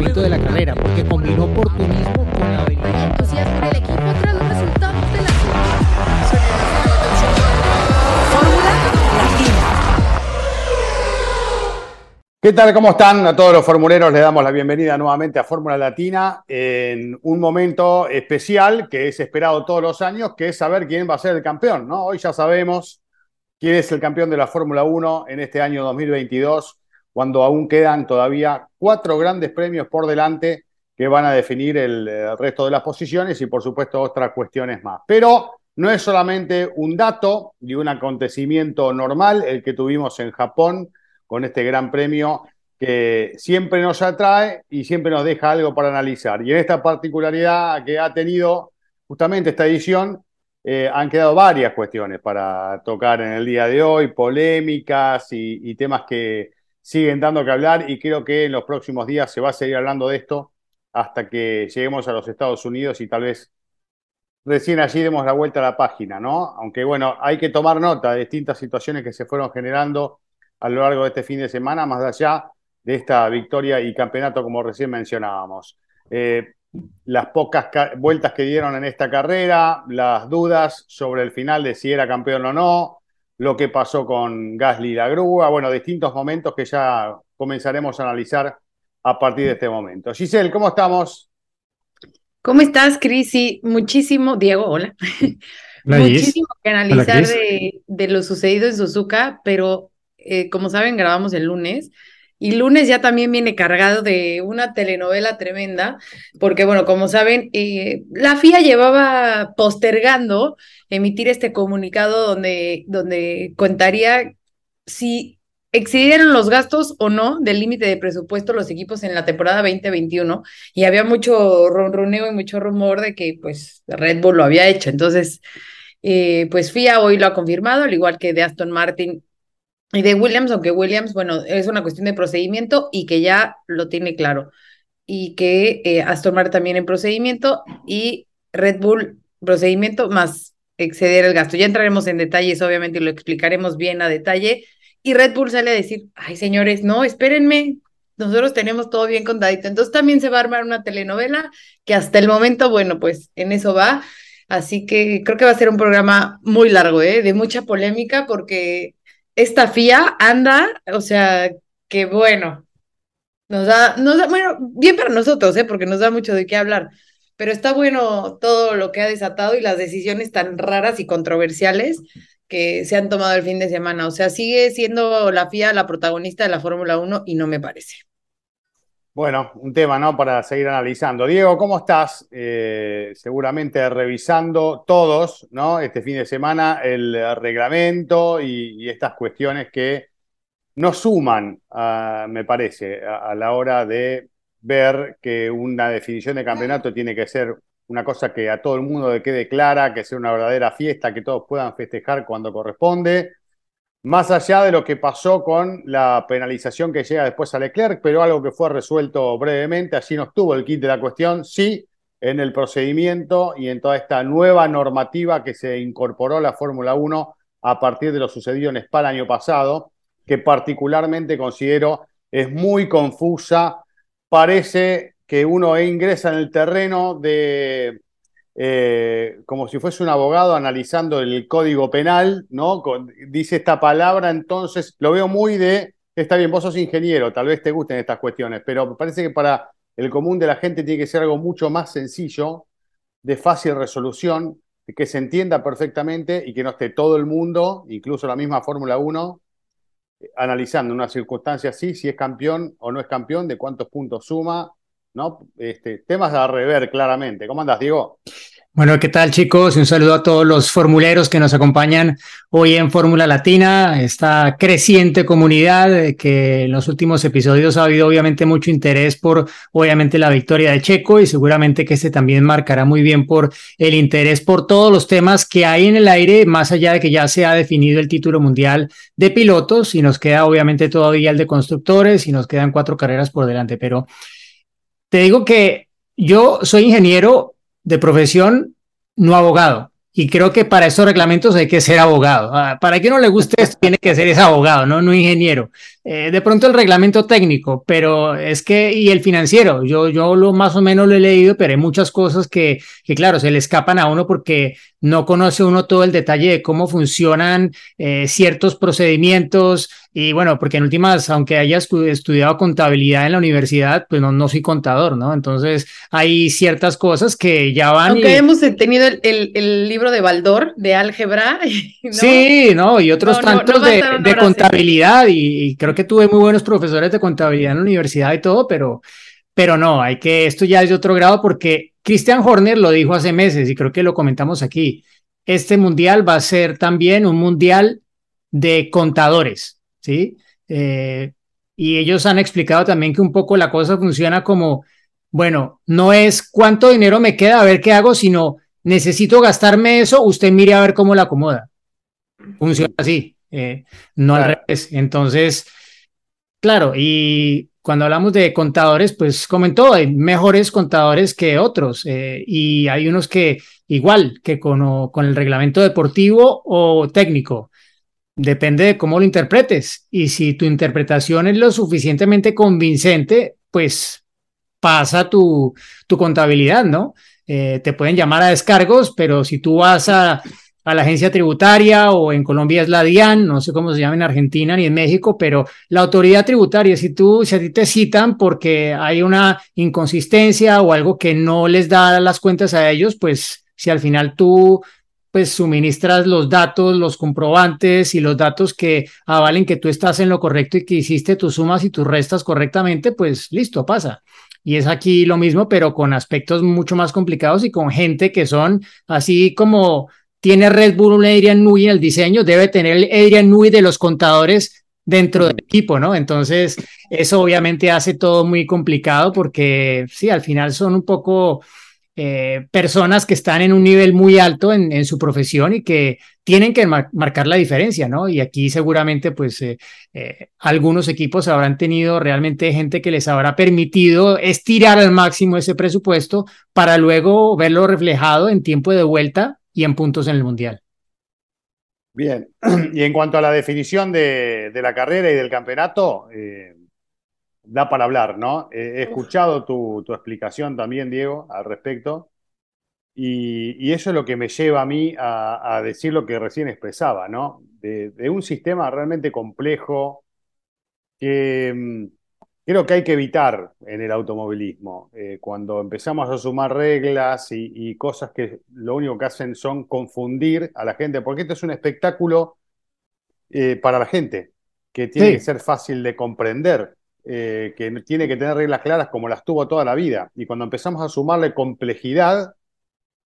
De la carrera porque combinó oportunismo con la habilidad. Entusiasmo el equipo tras los resultados de la Fórmula Latina. ¿Qué tal? ¿Cómo están? A todos los formuleros les damos la bienvenida nuevamente a Fórmula Latina en un momento especial que es esperado todos los años, que es saber quién va a ser el campeón, ¿no? Hoy ya sabemos quién es el campeón de la Fórmula 1 en este año 2022 cuando aún quedan todavía cuatro grandes premios por delante que van a definir el, resto de las posiciones y por supuesto otras cuestiones más. Pero no es solamente un dato y un acontecimiento normal el que tuvimos en Japón con este gran premio que siempre nos atrae y siempre nos deja algo para analizar. Y en esta particularidad que ha tenido justamente esta edición, eh, han quedado varias cuestiones para tocar en el día de hoy, polémicas y temas que, siguen dando que hablar y creo que en los próximos días se va a seguir hablando de esto hasta que lleguemos a los Estados Unidos y tal vez recién allí demos la vuelta a la página, ¿no? Aunque bueno, hay que tomar nota de distintas situaciones que se fueron generando a lo largo de este fin de semana, más allá de esta victoria y campeonato como recién mencionábamos. Eh, las pocas vueltas que dieron en esta carrera, las dudas sobre el final de si era campeón o no, lo que pasó con Gasly y la grúa, bueno, distintos momentos que ya comenzaremos a analizar a partir de este momento. Giselle, ¿cómo estamos? ¿Cómo estás, Cris? muchísimo, Diego, hola. muchísimo que analizar de, lo sucedido en Suzuka, pero eh, como saben, grabamos el lunes y lunes ya también viene cargado de una telenovela tremenda, porque bueno, como saben, eh, la FIA llevaba postergando emitir este comunicado donde, donde contaría si excedieron los gastos o no del límite de presupuesto los equipos en la temporada 2021 y había mucho ronroneo y mucho rumor de que pues Red Bull lo había hecho. Entonces, eh, pues FIA hoy lo ha confirmado, al igual que de Aston Martin y de Williams, aunque Williams, bueno, es una cuestión de procedimiento y que ya lo tiene claro. Y que eh, Aston Martin también en procedimiento y Red Bull procedimiento más exceder el gasto. Ya entraremos en detalles, obviamente, y lo explicaremos bien a detalle. Y Red Bull sale a decir, ay señores, no, espérenme, nosotros tenemos todo bien contadito. Entonces también se va a armar una telenovela que hasta el momento, bueno, pues en eso va. Así que creo que va a ser un programa muy largo, ¿eh? de mucha polémica, porque esta FIA anda, o sea, que bueno, nos da, nos da, bueno, bien para nosotros, ¿eh? porque nos da mucho de qué hablar, pero está bueno todo lo que ha desatado y las decisiones tan raras y controversiales que se han tomado el fin de semana. O sea, sigue siendo la FIA la protagonista de la Fórmula 1 y no me parece. Bueno, un tema, ¿no? Para seguir analizando. Diego, ¿cómo estás? Eh, seguramente revisando todos, ¿no? Este fin de semana el reglamento y, estas cuestiones que nos suman, me parece, a, la hora de ver que una definición de campeonato tiene que ser una cosa que a todo el mundo le quede clara, que sea una verdadera fiesta, que todos puedan festejar cuando corresponde más allá de lo que pasó con la penalización que llega después a Leclerc, pero algo que fue resuelto brevemente, así no estuvo el kit de la cuestión, sí en el procedimiento y en toda esta nueva normativa que se incorporó a la Fórmula 1 a partir de lo sucedido en Spa el año pasado, que particularmente considero es muy confusa, parece que uno ingresa en el terreno de eh, como si fuese un abogado analizando el código penal, ¿no? dice esta palabra, entonces lo veo muy de, está bien, vos sos ingeniero, tal vez te gusten estas cuestiones, pero me parece que para el común de la gente tiene que ser algo mucho más sencillo, de fácil resolución, que se entienda perfectamente y que no esté todo el mundo, incluso la misma Fórmula 1, analizando una circunstancia así, si es campeón o no es campeón, de cuántos puntos suma, ¿no? Este, temas a rever claramente. ¿Cómo andas, Diego? Bueno, ¿qué tal chicos? Un saludo a todos los formuleros que nos acompañan hoy en Fórmula Latina, esta creciente comunidad eh, que en los últimos episodios ha habido obviamente mucho interés por obviamente la victoria de Checo y seguramente que este también marcará muy bien por el interés por todos los temas que hay en el aire, más allá de que ya se ha definido el título mundial de pilotos y nos queda obviamente todavía el de constructores y nos quedan cuatro carreras por delante, pero te digo que yo soy ingeniero de profesión, no abogado. Y creo que para estos reglamentos hay que ser abogado. Ah, para quien no le guste esto, tiene que ser ese abogado, no, no ingeniero. Eh, de pronto el reglamento técnico, pero es que, y el financiero, yo, yo lo más o menos lo he leído, pero hay muchas cosas que, que claro, se le escapan a uno porque no conoce uno todo el detalle de cómo funcionan eh, ciertos procedimientos, y bueno, porque en últimas, aunque haya estudiado contabilidad en la universidad, pues no, no soy contador, ¿no? Entonces hay ciertas cosas que ya van. Aunque hemos tenido el, el, libro de Baldor de álgebra. Sí, ¿no? Y otros tantos de, de contabilidad. Y, creo que tuve muy buenos profesores de contabilidad en la universidad y todo, pero, pero no, hay que, esto ya es de otro grado porque Christian Horner lo dijo hace meses y creo que lo comentamos aquí. Este mundial va a ser también un mundial de contadores. ¿sí? Eh, y ellos han explicado también que un poco la cosa funciona como, bueno, no es cuánto dinero me queda, a ver qué hago, sino necesito gastarme eso, usted mire a ver cómo la acomoda. Funciona así, eh, no al revés. Entonces, claro, y cuando hablamos de contadores, pues comentó, hay mejores contadores que otros eh, y hay unos que igual que con, con el reglamento deportivo o técnico, Depende de cómo lo interpretes. Y si tu interpretación es lo suficientemente convincente, pues pasa tu, tu contabilidad, ¿no? Eh, te pueden llamar a descargos, pero si tú vas a, a, la agencia tributaria o en Colombia es la DIAN, no sé cómo se llama en Argentina ni en México, pero la autoridad tributaria, si tú, si a ti te citan porque hay una inconsistencia o algo que no les da las cuentas a ellos, pues si al final tú pues suministras los datos, los comprobantes y los datos que avalen que tú estás en lo correcto y que hiciste tus sumas y tus restas correctamente, pues listo, pasa. Y es aquí lo mismo, pero con aspectos mucho más complicados y con gente que son así como tiene Red Bull un Adrian Nui en el diseño, debe tener el Adrian Nui de los contadores dentro del equipo, ¿no? Entonces, eso obviamente hace todo muy complicado porque sí, al final son un poco eh, personas que están en un nivel muy alto en, su profesión y que tienen que marcar la diferencia, ¿no? Y aquí seguramente, pues, eh, eh, algunos equipos habrán tenido realmente gente que les habrá permitido estirar al máximo ese presupuesto para luego verlo reflejado en tiempo de vuelta y en puntos en el Mundial. Bien, y en cuanto a la definición de, la carrera y del campeonato, da para hablar, ¿no? he escuchado tu, explicación también, Diego, al respecto. Y, eso es lo que me lleva a mí a, decir lo que recién expresaba, ¿no? De, un sistema realmente complejo que mm, creo que hay que evitar en el automovilismo. Eh, cuando empezamos a sumar reglas y, cosas que lo único que hacen son confundir a la gente, porque este es un espectáculo eh, para la gente, que tiene que ser fácil de comprender. Eh, que tiene que tener reglas claras como las tuvo toda la vida. Y cuando empezamos a sumarle complejidad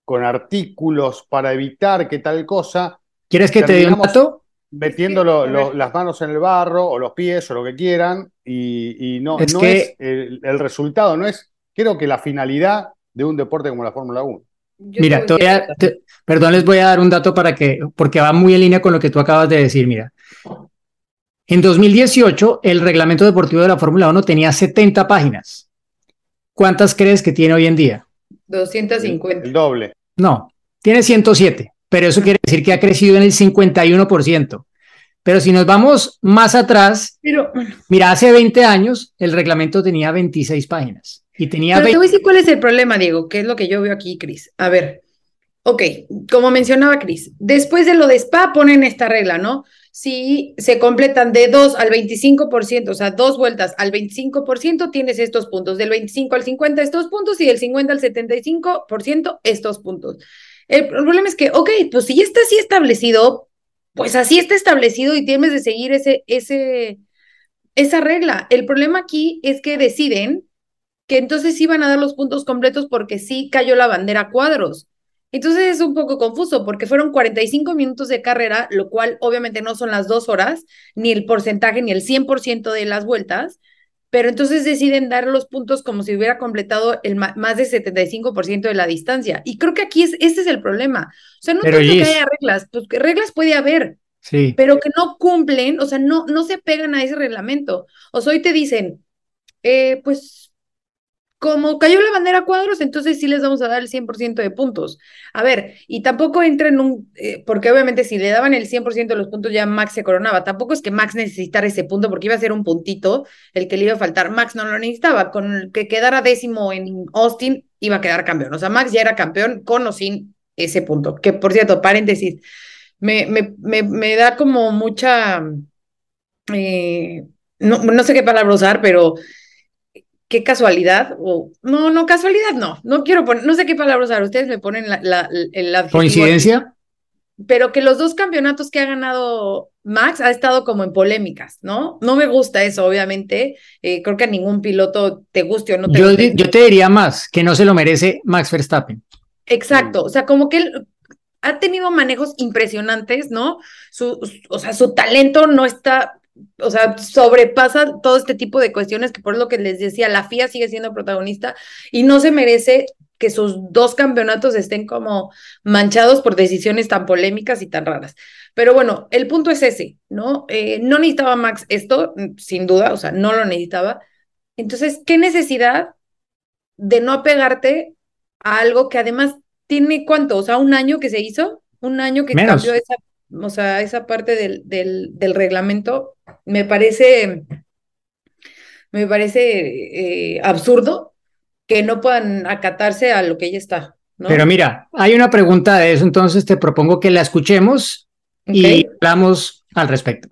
con artículos para evitar que tal cosa... ¿Quieres que te dé un dato? Metiendo las manos en el barro o los pies o lo que quieran y, no, es, no es el, resultado, no es, creo que la finalidad de un deporte como la Fórmula 1. mira, perdón, les voy a dar un dato para que, porque va muy en línea con lo que tú acabas de decir, mira. En 2018, el reglamento deportivo de la Fórmula 1 tenía 70 páginas. ¿Cuántas crees que tiene hoy en día? 250. El doble. No, tiene 107, pero eso quiere decir que ha crecido en el 51%. Pero si nos vamos más atrás, pero, mira, hace 20 años el reglamento tenía 26 páginas. Y tenía pero te voy a decir cuál es el problema, Diego, que es lo que yo veo aquí, Cris. A ver, ok, como mencionaba Cris, después de lo de Spa ponen esta regla, ¿no? si se completan de 2 al 25%, o sea, dos vueltas al 25%, tienes estos puntos. Del 25 al 50 estos puntos y del 50 al 75% estos puntos. El problema es que, ok, pues si ya está así establecido, pues así está establecido y tienes de seguir ese, ese, esa regla. El problema aquí es que deciden que entonces van a dar los puntos completos porque sí cayó la bandera cuadros. Entonces es un poco confuso porque fueron 45 minutos de carrera, lo cual obviamente no son las dos horas, ni el porcentaje, ni el 100% de las vueltas, pero entonces deciden dar los puntos como si hubiera completado el más del 75% de la distancia. Y creo que aquí es, este es el problema. O sea, no creo que haya reglas, pues reglas puede haber, sí. pero que no cumplen, o sea, no, no se pegan a ese reglamento. O sea, hoy te dicen, eh, pues como cayó la bandera cuadros, entonces sí les vamos a dar el 100% de puntos. A ver, y tampoco entra en un, eh, porque obviamente si le daban el 100% de los puntos ya Max se coronaba. Tampoco es que Max necesitara ese punto porque iba a ser un puntito el que le iba a faltar. Max no lo necesitaba. Con el que quedara décimo en Austin iba a quedar campeón. O sea, Max ya era campeón con o sin ese punto. Que por cierto, paréntesis, me, me, me, me da como mucha, eh, no, no sé qué palabra usar, pero qué casualidad, o no, no, casualidad no, no quiero poner, no sé qué palabra usar, ustedes me ponen la, la, ¿Coincidencia? pero que los dos campeonatos que ha ganado Max ha estado como en polémicas, ¿no? No me gusta eso, obviamente. Eh, creo que a ningún piloto te guste o no te yo, guste. Yo te diría más, que no se lo merece Max Verstappen. Exacto, o sea, como que él ha tenido manejos impresionantes, ¿no? Su, o sea, su talento no está o sea, sobrepasa todo este tipo de cuestiones que por lo que les decía, la FIA sigue siendo protagonista y no se merece que sus dos campeonatos estén como manchados por decisiones tan polémicas y tan raras. Pero bueno, el punto es ese, ¿no? Eh, no necesitaba Max esto, sin duda, o sea, no lo necesitaba. Entonces, ¿qué necesidad de no apegarte a algo que además tiene cuánto? O sea, un año que se hizo, un año que cambió esa o sea, esa parte del, del, reglamento me parece, me parece eh, absurdo que no puedan acatarse a lo que ya está. Pero mira, hay una pregunta de eso, entonces te propongo que la escuchemos y hablamos al respecto.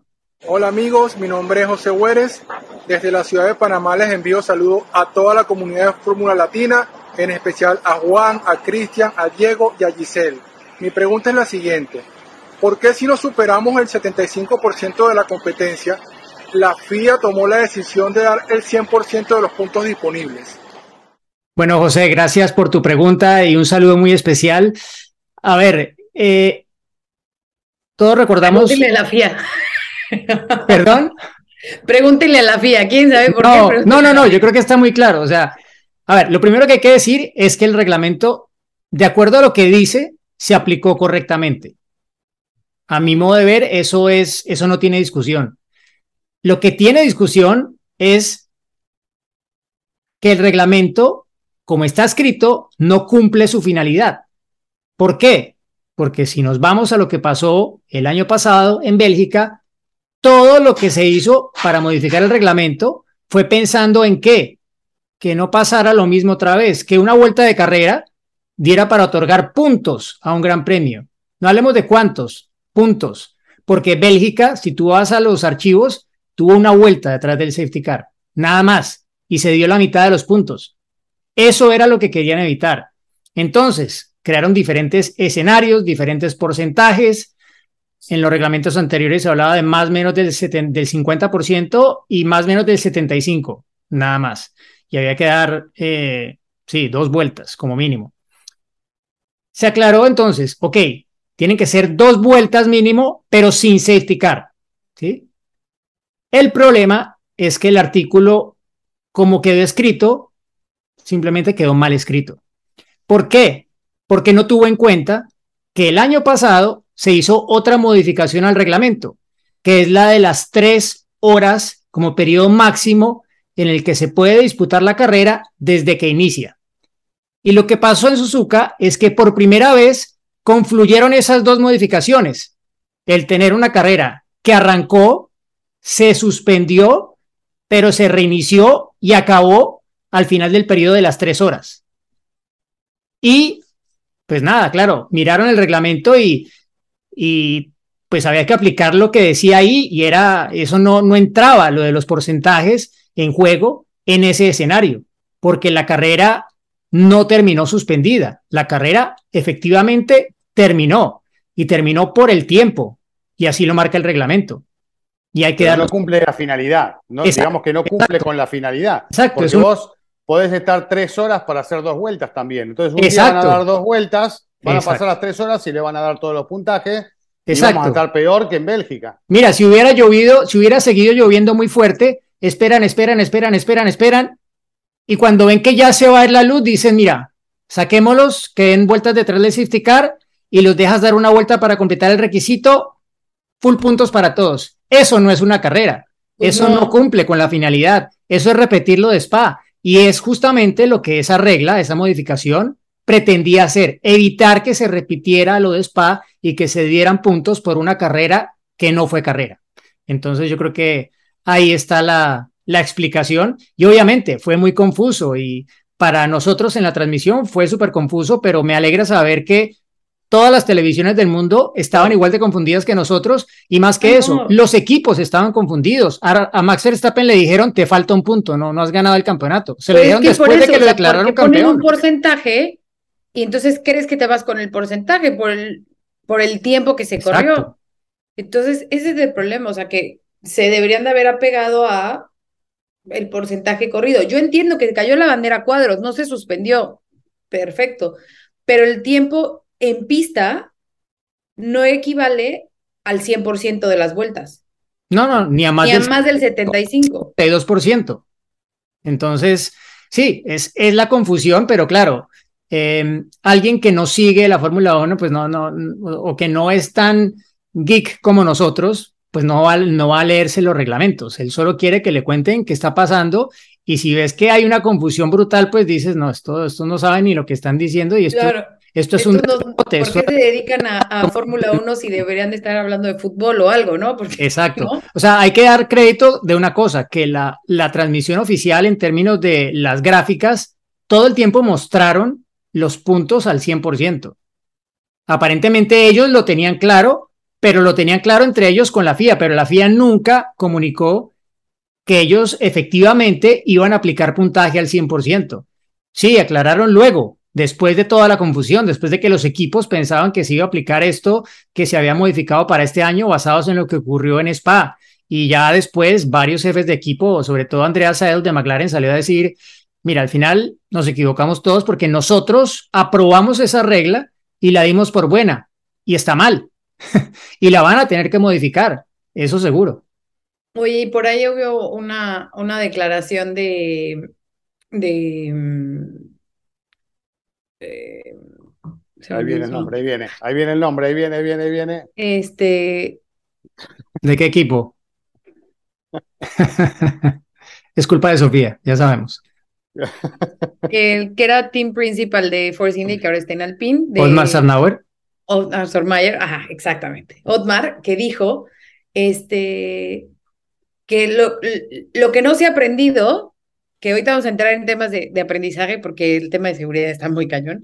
Hola amigos, mi nombre es José Huérez. Desde la ciudad de Panamá les envío saludos a toda la comunidad de Fórmula Latina, en especial a Juan, a Cristian, a Diego y a Giselle. Mi pregunta es la siguiente. ¿Por qué si no superamos el 75% de la competencia, la FIA tomó la decisión de dar el 100% de los puntos disponibles? Bueno, José, gracias por tu pregunta y un saludo muy especial. A ver, eh, todos recordamos. Pregúntele a la FIA. ¿Perdón? Pregúntele a la FIA, ¿quién sabe por qué? No, no, no, yo creo que está muy claro. O sea, a ver, lo primero que hay que decir es que el reglamento, de acuerdo a lo que dice, se aplicó correctamente. A mi modo de ver, eso es, eso no tiene discusión. Lo que tiene discusión es que el reglamento, como está escrito, no cumple su finalidad. ¿Por qué? Porque si nos vamos a lo que pasó el año pasado en Bélgica, todo lo que se hizo para modificar el reglamento fue pensando en qué? Que no pasara lo mismo otra vez, que una vuelta de carrera diera para otorgar puntos a un gran premio. No hablemos de cuántos, puntos. Porque Bélgica, si tú vas a los archivos, tuvo una vuelta detrás del safety car, nada más, y se dio la mitad de los puntos. Eso era lo que querían evitar. Entonces, crearon diferentes escenarios, diferentes porcentajes. En los reglamentos anteriores se hablaba de más o menos del, del 50% y más o menos del 75%, nada más. Y había que dar, eh, sí, dos vueltas como mínimo. Se aclaró entonces, ok, tienen que ser dos vueltas mínimo, pero sin safety car. ¿sí? El problema es que el artículo, como quedó escrito, simplemente quedó mal escrito. ¿Por qué? Porque no tuvo en cuenta que el año pasado se hizo otra modificación al reglamento, que es la de las tres horas como periodo máximo en el que se puede disputar la carrera desde que inicia. Y lo que pasó en Suzuka es que por primera vez confluyeron esas dos modificaciones. El tener una carrera que arrancó, se suspendió, pero se reinició y acabó al final del periodo de las tres horas. Y, pues nada, claro, miraron el reglamento y, y pues había que aplicar lo que decía ahí y era, eso no, no entraba, lo de los porcentajes en juego en ese escenario, porque la carrera no terminó suspendida. La carrera efectivamente terminó y terminó por el tiempo y así lo marca el reglamento. Y hay que no cumple la finalidad, ¿no? digamos que no cumple con la finalidad. Exacto. Porque vos podés estar tres horas para hacer dos vueltas también. Entonces, un día van a dar dos vueltas Van a pasar las tres horas y le van a dar todos los puntajes. Exacto. Y vamos a estar peor que en Bélgica. Mira, si hubiera llovido, si hubiera seguido lloviendo muy fuerte, esperan, esperan, esperan, esperan, esperan. Y cuando ven que ya se va a ir la luz, dicen, mira, saquémoslos, que den vueltas detrás del safety car y los dejas dar una vuelta para completar el requisito, full puntos para todos. Eso no es una carrera. Pues Eso no. cumple con la finalidad. Eso es repetirlo de spa. Y es justamente lo que esa regla, esa modificación, pretendía hacer, evitar que se repitiera lo de Spa y que se dieran puntos por una carrera que no fue carrera. Entonces yo creo que ahí está la, la explicación y obviamente fue muy confuso y para nosotros en la transmisión fue súper confuso, pero me alegra saber que todas las televisiones del mundo estaban igual de confundidas que nosotros y más que eso, los equipos estaban confundidos. A, Max Verstappen le dijeron, te falta un punto, no, no has ganado el campeonato. Se lo dijeron después de que lo declararon campeón. Ponen un porcentaje y entonces crees que te vas con el porcentaje por el, por el tiempo que se corrió. Entonces, ese es el problema, o sea, que se deberían de haber apegado a el porcentaje corrido. Yo entiendo que cayó la bandera cuadros, no se suspendió, perfecto, pero el tiempo en pista no equivale al 100% de las vueltas. No, no, ni a más, ni a más del 75. 2%. Entonces, sí, es, es la confusión, pero claro, em, alguien que no sigue la Fórmula 1, pues no, no, o que no es tan geek como nosotros, pues no va, no va a leerse los reglamentos. Él solo quiere que le cuenten qué está pasando y si ves que hay una confusión brutal, pues dices, no, esto, esto no saben ni lo que están diciendo y esto, esto es un... ¿Por qué se dedican a, Fórmula 1 si deberían de estar hablando de fútbol o algo, no? Porque, Exacto. O sea, hay que dar crédito de una cosa, que la, la transmisión oficial en términos de las gráficas, todo el tiempo mostraron los puntos al 100%. Aparentemente ellos lo tenían claro, pero lo tenían claro entre ellos con la FIA, pero la FIA nunca comunicó que ellos efectivamente iban a aplicar puntaje al 100%. Sí, aclararon luego, después de toda la confusión, después de que los equipos pensaban que se iba a aplicar esto que se había modificado para este año basados en lo que ocurrió en Spa. Y ya después varios jefes de equipo, sobre todo Andrea Sael de McLaren, salió a decir, mira, al final nos equivocamos todos porque nosotros aprobamos esa regla y la dimos por buena y está mal. y la van a tener que modificar, eso seguro. Oye, y por ahí hubo una, una declaración de, de mm, eh, ahí viene el nombre, ahí viene, ahí viene el nombre, ahí viene, ahí viene, ahí viene. Este. ¿De qué equipo? es culpa de Sofía, ya sabemos. El que era team principal de Force India que ahora está en Alpine. De... Otmar Sarnauer. Otmar Sarnauer, ajá, exactamente. Otmar, que dijo este, que lo, lo que no se ha aprendido que ahorita vamos a entrar en temas de, aprendizaje porque el tema de seguridad está muy cañón,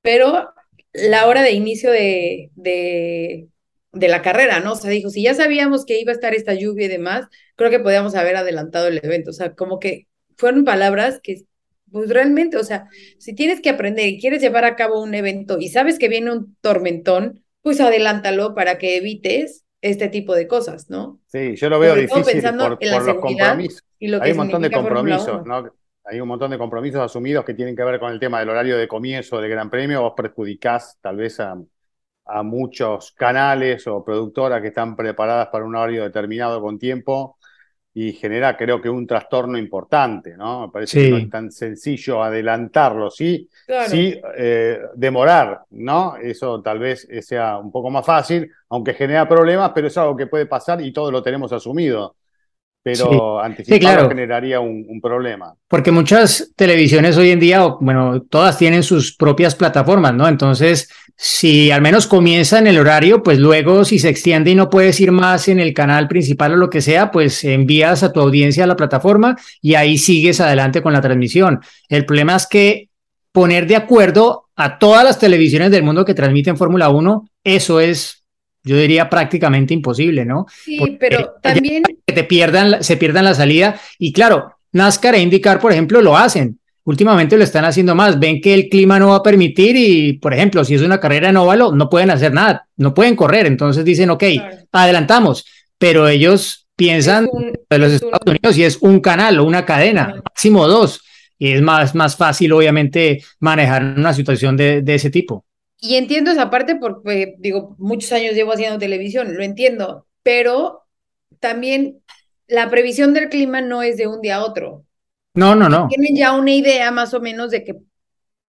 pero la hora de inicio de, de, de, la carrera, ¿no? O sea, dijo, si ya sabíamos que iba a estar esta lluvia y demás, creo que podíamos haber adelantado el evento, o sea, como que fueron palabras que, pues realmente, o sea, si tienes que aprender y quieres llevar a cabo un evento y sabes que viene un tormentón, pues adelántalo para que evites este tipo de cosas, ¿no? Sí, yo lo veo difícil por, los compromisos. Hay un montón de compromisos, ¿no? Hay un montón de compromisos asumidos que tienen que ver con el tema del horario de comienzo del Gran Premio. Vos perjudicás tal vez a, a muchos canales o productoras que están preparadas para un horario determinado con tiempo y genera creo que un trastorno importante, ¿no? Me parece que no es tan sencillo adelantarlo, sí, sí eh, demorar, ¿no? Eso tal vez sea un poco más fácil, aunque genera problemas, pero es algo que puede pasar y todos lo tenemos asumido pero anticiparlo generaría un, problema. Porque muchas televisiones hoy en día, bueno, todas tienen sus propias plataformas, ¿no? Entonces, si al menos comienza en el horario, pues luego si se extiende y no puedes ir más en el canal principal o lo que sea, pues envías a tu audiencia a la plataforma y ahí sigues adelante con la transmisión. El problema es que poner de acuerdo a todas las televisiones del mundo que transmiten Fórmula 1, eso es yo diría prácticamente imposible, ¿no? Sí, pero también... Que te pierdan, se pierdan la salida. Y claro, NASCAR e IndyCar, por ejemplo, lo hacen. Últimamente lo están haciendo más. Ven que el clima no va a permitir y, por ejemplo, si es una carrera en óvalo, no pueden hacer nada, no pueden correr. Entonces dicen, ok, adelantamos. Pero ellos piensan de los Estados Unidos y es un canal o una cadena, máximo dos. Y es más, más fácil, obviamente, manejar una situación de, de ese tipo. Y entiendo esa parte porque, digo, muchos años llevo haciendo televisión, lo entiendo, pero también la previsión del clima no es de un día a otro. No, no, no. Tienen ya una idea más o menos de que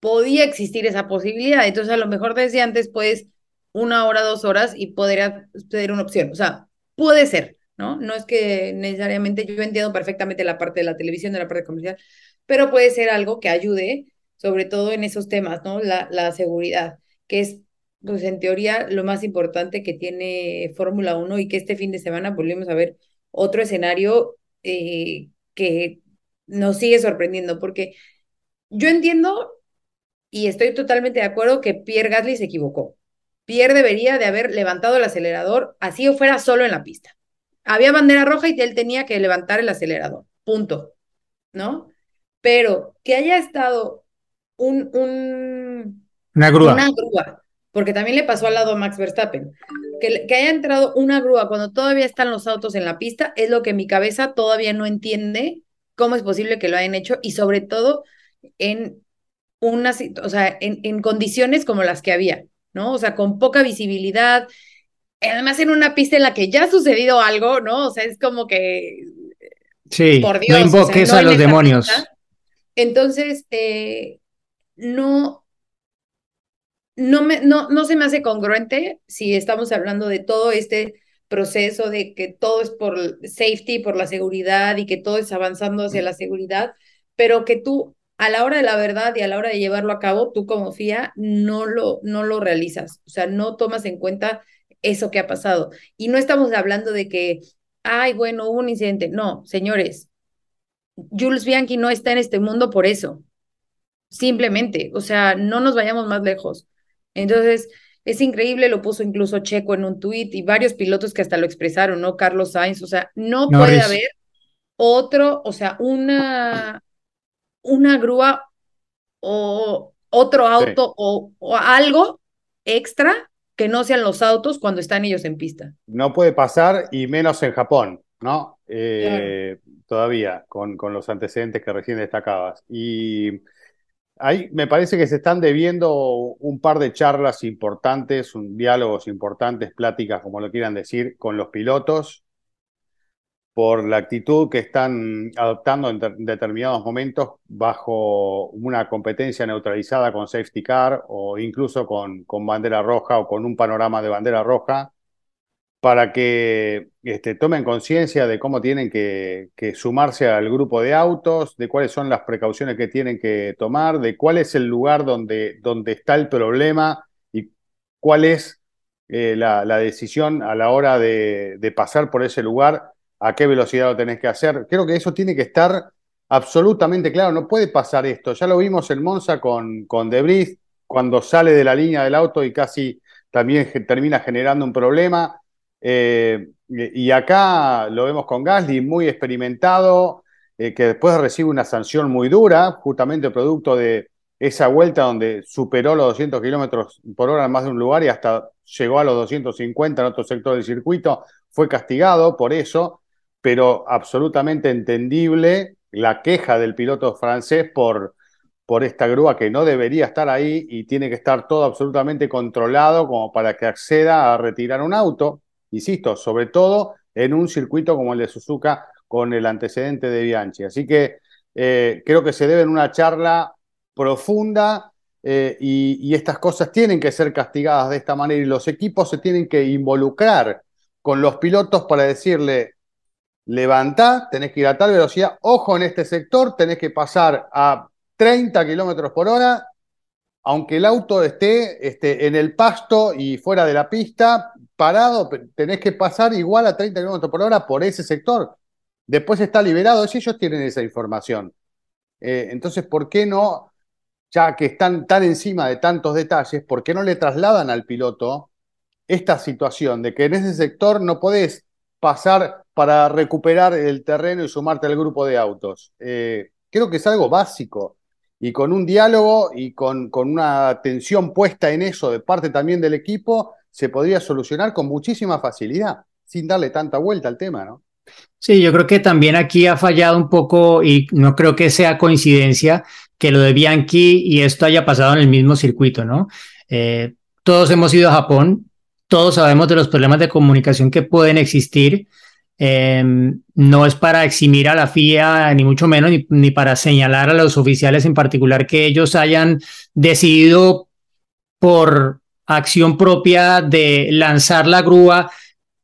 podía existir esa posibilidad. Entonces, a lo mejor desde antes, pues, una hora, dos horas y podría ser una opción. O sea, puede ser, ¿no? No es que necesariamente yo entiendo perfectamente la parte de la televisión, de la parte comercial, pero puede ser algo que ayude, sobre todo en esos temas, ¿no? La, la seguridad, que es, pues, en teoría, lo más importante que tiene Fórmula 1 y que este fin de semana volvimos a ver otro escenario eh, que nos sigue sorprendiendo, porque yo entiendo y estoy totalmente de acuerdo que Pierre Gasly se equivocó. Pierre debería de haber levantado el acelerador así o fuera solo en la pista. Había bandera roja y él tenía que levantar el acelerador, punto, ¿no? Pero que haya estado un, un una grúa. Una grúa, porque también le pasó al lado a Max Verstappen. Que, que haya entrado una grúa cuando todavía están los autos en la pista es lo que mi cabeza todavía no entiende cómo es posible que lo hayan hecho y sobre todo en una, o sea, en, en condiciones como las que había, ¿no? O sea, con poca visibilidad, además en una pista en la que ya ha sucedido algo, ¿no? O sea, es como que... Sí, por Dios, no invoques a los demonios. Entonces, eh, no, no, me, no, no se me hace congruente si estamos hablando de todo este proceso de que todo es por safety, por la seguridad y que todo es avanzando hacia la seguridad, pero que tú a la hora de la verdad y a la hora de llevarlo a cabo, tú como FIA no lo, no lo realizas, o sea, no tomas en cuenta eso que ha pasado. Y no estamos hablando de que, ay, bueno, hubo un incidente. No, señores, Jules Bianchi no está en este mundo por eso. Simplemente, o sea, no nos vayamos más lejos. Entonces, es increíble, lo puso incluso Checo en un tuit y varios pilotos que hasta lo expresaron, ¿no? Carlos Sainz, o sea, no puede haber otro, o sea, una, una grúa o otro auto o, algo extra que no sean los autos cuando están ellos en pista. No puede pasar y menos en Japón, ¿no? Eh, todavía, con, con, los antecedentes que recién destacabas. Y ahí me parece que se están debiendo un par de charlas importantes, diálogos importantes, pláticas, como lo quieran decir, con los pilotos por la actitud que están adoptando en, determinados momentos bajo una competencia neutralizada con safety car o incluso con bandera roja o con un panorama de bandera roja, para que este, tomen conciencia de cómo tienen que, sumarse al grupo de autos, de cuáles son las precauciones que tienen que tomar, de cuál es el lugar donde, está el problema y cuál es eh, la, decisión a la hora de, de pasar por ese lugar a qué velocidad lo tenés que hacer. Creo que eso tiene que estar absolutamente claro. No puede pasar esto. Ya lo vimos en Monza con, con Debris, cuando sale de la línea del auto y casi también termina generando un problema. Eh, y acá lo vemos con Gasly, muy experimentado, eh, que después recibe una sanción muy dura, justamente producto de esa vuelta donde superó los 200 kilómetros por hora en más de un lugar y hasta llegó a los 250 en otro sector del circuito, fue castigado por eso pero absolutamente entendible la queja del piloto francés por, por esta grúa que no debería estar ahí y tiene que estar todo absolutamente controlado como para que acceda a retirar un auto, insisto, sobre todo en un circuito como el de Suzuka con el antecedente de Bianchi. Así que eh, creo que se debe en una charla profunda eh, y, estas cosas tienen que ser castigadas de esta manera y los equipos se tienen que involucrar con los pilotos para decirle, levantá, tenés que ir a tal velocidad, ojo en este sector, tenés que pasar a 30 kilómetros por hora, aunque el auto esté, esté, en el pasto y fuera de la pista, parado, tenés que pasar igual a 30 kilómetros por hora por ese sector. Después está liberado, ellos tienen esa información. Eh, entonces, ¿por qué no, ya que están tan encima de tantos detalles, por qué no le trasladan al piloto esta situación de que en ese sector no podés pasar para recuperar el terreno y sumarte al grupo de autos. Eh, creo que es algo básico y con un diálogo y con, con, una atención puesta en eso de parte también del equipo, se podría solucionar con muchísima facilidad, sin darle tanta vuelta al tema, ¿no? Sí, yo creo que también aquí ha fallado un poco y no creo que sea coincidencia que lo de Bianchi y esto haya pasado en el mismo circuito, ¿no? Eh, todos hemos ido a Japón, todos sabemos de los problemas de comunicación que pueden existir. Em, no es para eximir a la FIA, ni mucho menos, ni, para señalar a los oficiales en particular que ellos hayan decidido por acción propia de lanzar la grúa,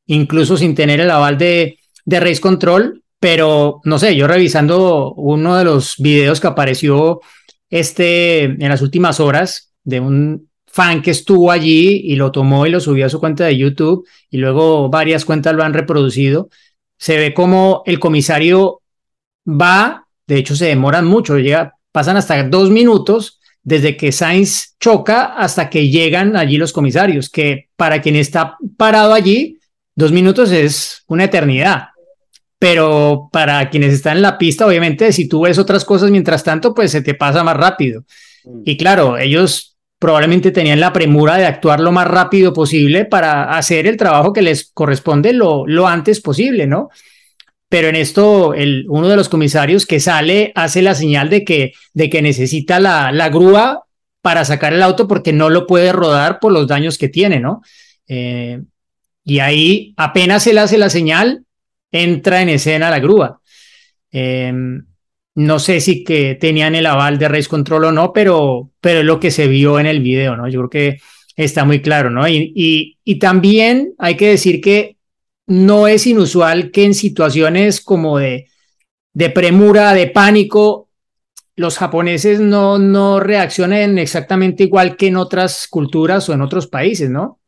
incluso sin tener el aval de, de Race Control. Pero no sé, yo revisando uno de los videos que apareció este, en las últimas horas de un fan que estuvo allí y lo tomó y lo subió a su cuenta de YouTube y luego varias cuentas lo han reproducido. Se ve como el comisario va, de hecho se demoran mucho, llega, pasan hasta dos minutos desde que Sainz choca hasta que llegan allí los comisarios, que para quien está parado allí, dos minutos es una eternidad. Pero para quienes están en la pista, obviamente, si tú ves otras cosas mientras tanto, pues se te pasa más rápido. Mm. Y claro, ellos probablemente tenían la premura de actuar lo más rápido posible para hacer el trabajo que les corresponde lo, lo antes posible, ¿no? Pero en esto, el, uno de los comisarios que sale hace la señal de que, de que necesita la, la grúa para sacar el auto porque no lo puede rodar por los daños que tiene, ¿no? Eh, y ahí apenas él hace la señal, entra en escena la grúa. Eh, no sé si que tenían el aval de Race Control o no, pero, pero es lo que se vio en el video, ¿no? Yo creo que está muy claro, ¿no? Y, y, también hay que decir que no es inusual que en situaciones como de, de premura, de pánico, los japoneses no, no reaccionen exactamente igual que en otras culturas o en otros países, ¿no?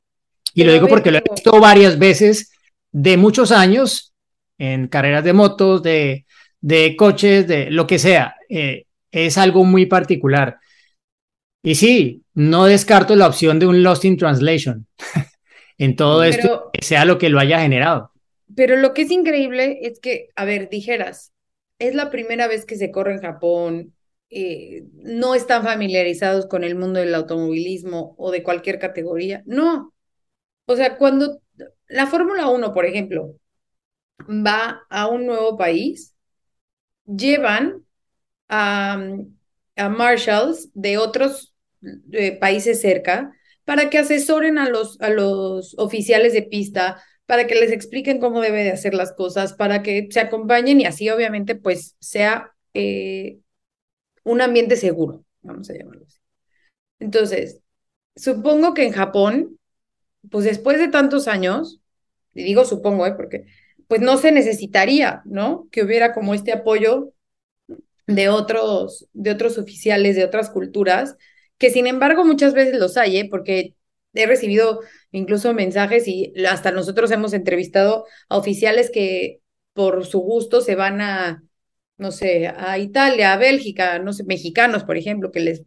Y lo digo porque lo he visto varias veces de muchos años en carreras de motos, de, de coches, de lo que sea. Eh, es algo muy particular. Y sí, no descarto la opción de un Lost in Translation en todo esto, sea lo que lo haya generado. Pero lo que es increíble es que, a ver, dijeras, es la primera vez que se corre en Japón, eh, no están familiarizados con el mundo del automovilismo o de cualquier categoría. No. O sea, cuando la Fórmula 1, por ejemplo, va a un nuevo país, llevan a, a marshals de otros países cerca para que asesoren a los, a los oficiales de pista, para que les expliquen cómo debe de hacer las cosas, para que se acompañen y así obviamente pues sea eh, un ambiente seguro, vamos a llamarlo así. Entonces, supongo que en Japón, pues después de tantos años, y digo supongo, ¿eh? porque pues no se necesitaría, ¿no? Que hubiera como este apoyo de otros, de otros oficiales, de otras culturas, que sin embargo muchas veces los hay, ¿eh? porque he recibido incluso mensajes y hasta nosotros hemos entrevistado a oficiales que por su gusto se van a, no sé, a Italia, a Bélgica, no sé, mexicanos, por ejemplo, que les,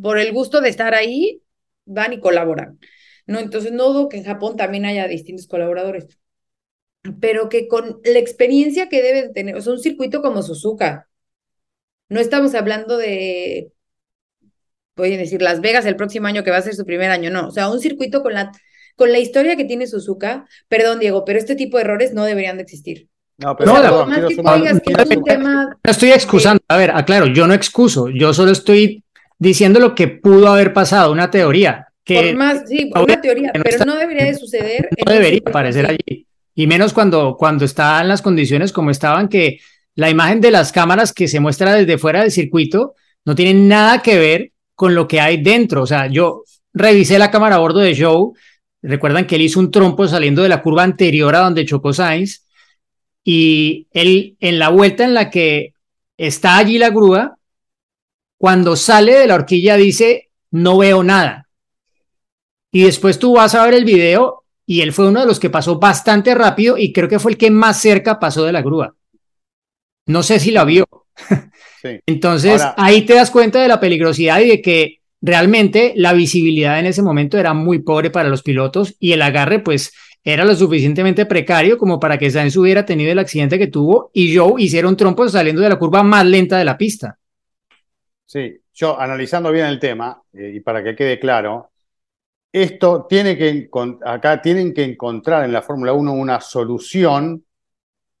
por el gusto de estar ahí, van y colaboran. ¿no? Entonces no dudo que en Japón también haya distintos colaboradores pero que con la experiencia que debe tener, o sea, un circuito como Suzuka. No estamos hablando de, voy a decir, Las Vegas el próximo año que va a ser su primer año, no. O sea, un circuito con la, con la historia que tiene Suzuka, perdón, Diego, pero este tipo de errores no deberían de existir. No, pero no, estoy excusando. A ver, aclaro, yo no excuso, yo solo estoy diciendo lo que pudo haber pasado, una teoría. Que Por más, sí, una teoría, pero no debería de suceder. No debería aparecer allí. Y menos cuando, cuando está en las condiciones como estaban, que la imagen de las cámaras que se muestra desde fuera del circuito no tiene nada que ver con lo que hay dentro. O sea, yo revisé la cámara a bordo de Joe. Recuerdan que él hizo un trompo saliendo de la curva anterior a donde chocó Sainz. Y él, en la vuelta en la que está allí la grúa, cuando sale de la horquilla dice, no veo nada. Y después tú vas a ver el video y él fue uno de los que pasó bastante rápido y creo que fue el que más cerca pasó de la grúa. No sé si la vio. Entonces, ahí te das cuenta de la peligrosidad y de que realmente la visibilidad en ese momento era muy pobre para los pilotos y el agarre, pues, era lo suficientemente precario como para que Sainz hubiera tenido el accidente que tuvo y Joe hiciera un trompo saliendo de la curva más lenta de la pista. Sí, yo analizando bien el tema eh, y para que quede claro, esto tiene que, acá tienen que encontrar en la Fórmula 1 una solución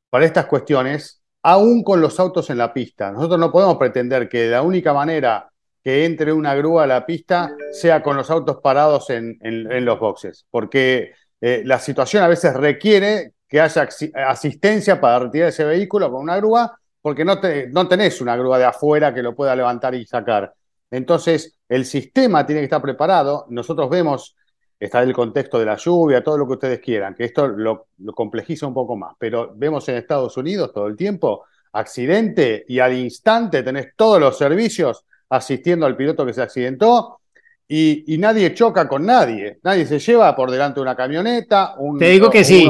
para estas cuestiones, aún con los autos en la pista. Nosotros no podemos pretender que la única manera que entre una grúa a la pista, sea con los autos parados en, los boxes, porque eh, la situación a veces requiere que haya asistencia para retirar ese vehículo con una grúa, porque no, no tenés una grúa de afuera que lo pueda levantar y sacar. Entonces, el sistema tiene que estar preparado. Nosotros vemos, está el contexto de la lluvia, todo lo que ustedes quieran, que esto lo, lo complejiza un poco más, pero vemos en Estados Unidos todo el tiempo accidente y al instante tenés todos los servicios asistiendo al piloto que se accidentó y, nadie choca con nadie. Nadie se lleva por delante una camioneta. Un, Te digo que sí.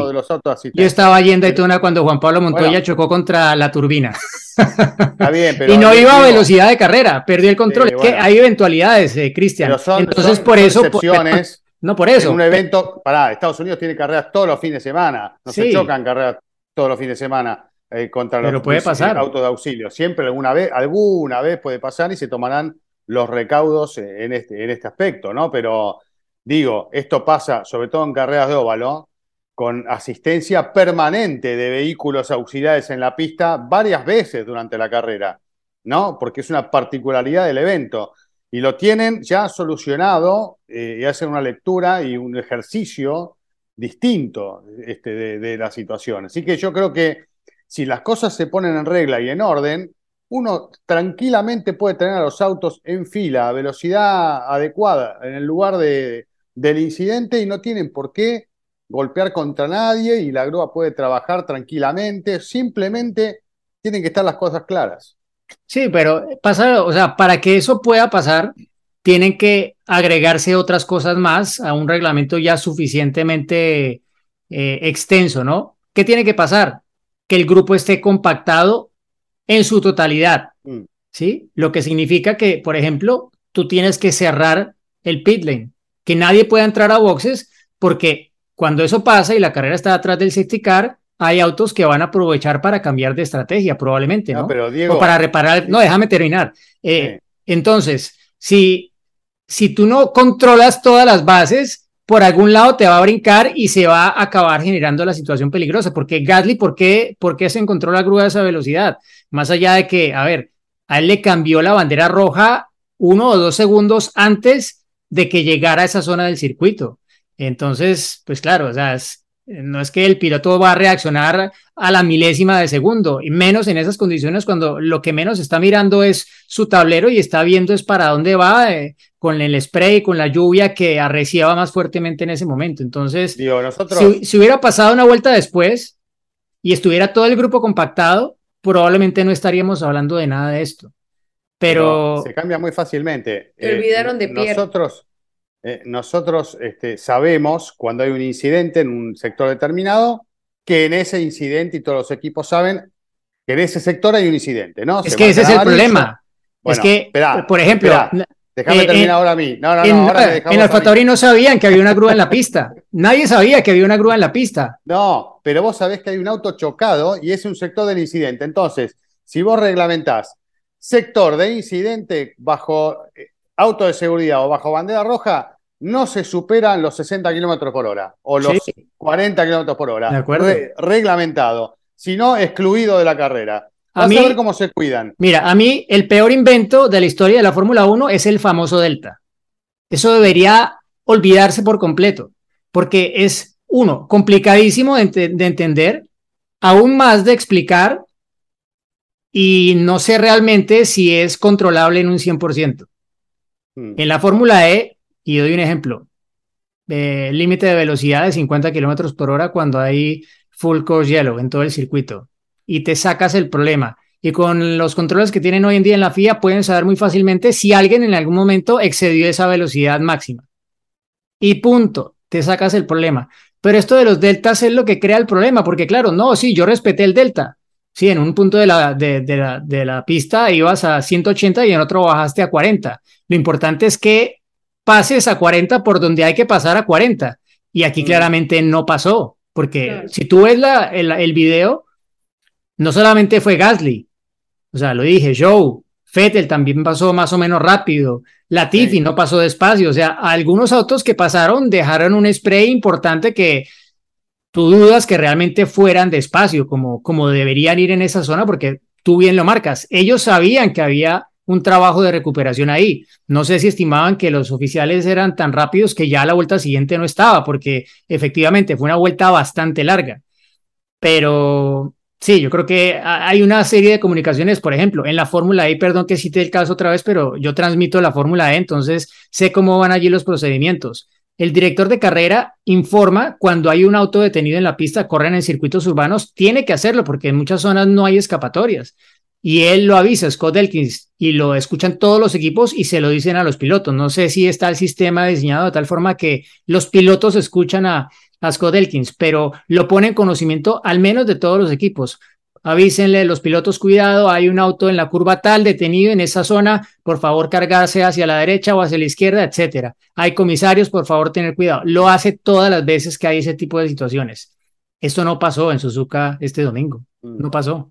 Yo estaba yendo a Ituna cuando Juan Pablo Montoya chocó contra la turbina. Está bien, pero y no iba a velocidad de carrera, perdió el control. que hay eventualidades, eh, Cristian. Entonces, por eso. Excepciones. No por eso. En un evento, pará, Estados Unidos tiene carreras todos los fines de semana. No se chocan carreras todos los fines de semana. Eh, contra los puede pasar. autos de auxilio. Siempre alguna vez, alguna vez puede pasar y se tomarán los recaudos en este, en este aspecto, ¿no? Pero digo, esto pasa sobre todo en carreras de óvalo, con asistencia permanente de vehículos auxiliares en la pista varias veces durante la carrera, ¿no? Porque es una particularidad del evento. Y lo tienen ya solucionado eh, y hacen una lectura y un ejercicio distinto este, de, la situación. Así que yo creo que si las cosas se ponen en regla y en orden, uno tranquilamente puede tener a los autos en fila, a velocidad adecuada, en el lugar de, del incidente y no tienen por qué golpear contra nadie y la grúa puede trabajar tranquilamente. Simplemente tienen que estar las cosas claras. Sí, pero pasa, o sea, para que eso pueda pasar, tienen que agregarse otras cosas más a un reglamento ya suficientemente eh, extenso, ¿no? ¿Qué tiene que pasar? que el grupo esté compactado en su totalidad, mm. ¿sí? Lo que significa que, por ejemplo, tú tienes que cerrar el pit lane, que nadie pueda entrar a boxes, porque cuando eso pasa y la carrera está atrás del safety car, hay autos que van a aprovechar para cambiar de estrategia, probablemente, ¿no? pero Diego, o para reparar. No, déjame terminar. Eh, entonces, si, si tú no controlas todas las bases, por algún lado te va a brincar y se va a acabar generando la situación peligrosa. Porque Gasly, ¿por qué, ¿por qué se encontró la grúa a esa velocidad? Más allá de que, a ver, a él le cambió la bandera roja uno o dos segundos antes de que llegara a esa zona del circuito. Entonces, pues claro, o sea, no es que el piloto va a reaccionar a la milésima de segundo, y menos en esas condiciones cuando lo que menos está mirando es su tablero y está viendo es para dónde va, eh, con el spray, con la lluvia que arreciaba más fuertemente en ese momento. Entonces, si, hubiera pasado una vuelta después y estuviera todo el grupo compactado, probablemente no estaríamos hablando de nada de esto. Pero, se cambia muy fácilmente. Olvidaron de Pierre. Nosotros, eh, nosotros este, sabemos cuando hay un incidente en un sector determinado que en ese incidente, y todos los equipos saben que en ese sector hay un incidente, ¿no? Es que ese es el problema. es que, por ejemplo, Déjame eh, terminar ahora a mí. No, no, no. Ahora en Alfa Tauri no sabían que había una grúa en la pista. Nadie sabía que había una grúa en la pista. No, pero vos sabés que hay un auto chocado y es un sector del incidente. Entonces, si vos reglamentás sector de incidente bajo eh, auto de seguridad o bajo bandera roja, no se superan los 60 kilómetros por hora o los 40 kilómetros por hora. De acuerdo. reglamentado, sino excluido de la carrera. A, ver cómo se cuidan. Mira, a mí el peor invento de la historia de la Fórmula 1 es el famoso Delta. Eso debería olvidarse por completo, porque es, uno, complicadísimo de, entender, aún más de explicar, y no sé realmente si es controlable en un 100%. Hmm. En la Fórmula E, y doy un ejemplo, eh, límite de velocidad de 50 kilómetros por hora cuando hay full course yellow en todo el circuito y te sacas el problema. Y con los controles que tienen hoy en día en la FIA pueden saber muy fácilmente si alguien en algún momento excedió esa velocidad máxima. Y punto, te sacas el problema. Pero esto de los deltas es lo que crea el problema, porque claro, no, sí, yo respeté el delta. Sí, en un punto de la, de, la, de la pista ibas a 180 y en otro bajaste a 40. Lo importante es que pases a 40 por donde hay que pasar a 40. Y aquí mm. claramente no pasó, porque si tú ves la, el, el video, no solamente fue Gasly, o sea, lo dije, Joe, Fettel también pasó más o menos rápido, Latifi no pasó despacio, o sea, algunos autos que pasaron dejaron un spray importante que tú dudas que realmente fueran despacio, como, como deberían ir en esa zona, porque tú bien lo marcas. Ellos sabían que había un trabajo de recuperación ahí. No sé si estimaban que los oficiales eran tan rápidos que ya la vuelta siguiente no estaba, porque efectivamente fue una vuelta bastante larga. Pero sí, yo creo que hay una serie de comunicaciones, por ejemplo, en la Fórmula E, perdón que cite el caso otra vez, pero yo transmito la Fórmula E, entonces sé cómo van allí los procedimientos. El director de carrera informa cuando hay un auto detenido en la pista, corren en circuitos urbanos, tiene que hacerlo porque en muchas zonas no hay escapatorias. Y él lo avisa, Scott Elkins, y lo escuchan todos los equipos y se lo dicen a los pilotos. No sé si está el sistema diseñado de tal forma que los pilotos escuchan a, a Scott Elkins, pero lo pone en conocimiento al menos de todos los equipos. Avísenle los pilotos, cuidado, hay un auto en la curva tal detenido en esa zona, por favor cargarse hacia la derecha o hacia la izquierda, etcétera. Hay comisarios, por favor tener cuidado. Lo hace todas las veces que hay ese tipo de situaciones. Esto no pasó en Suzuka este domingo. No mm. pasó.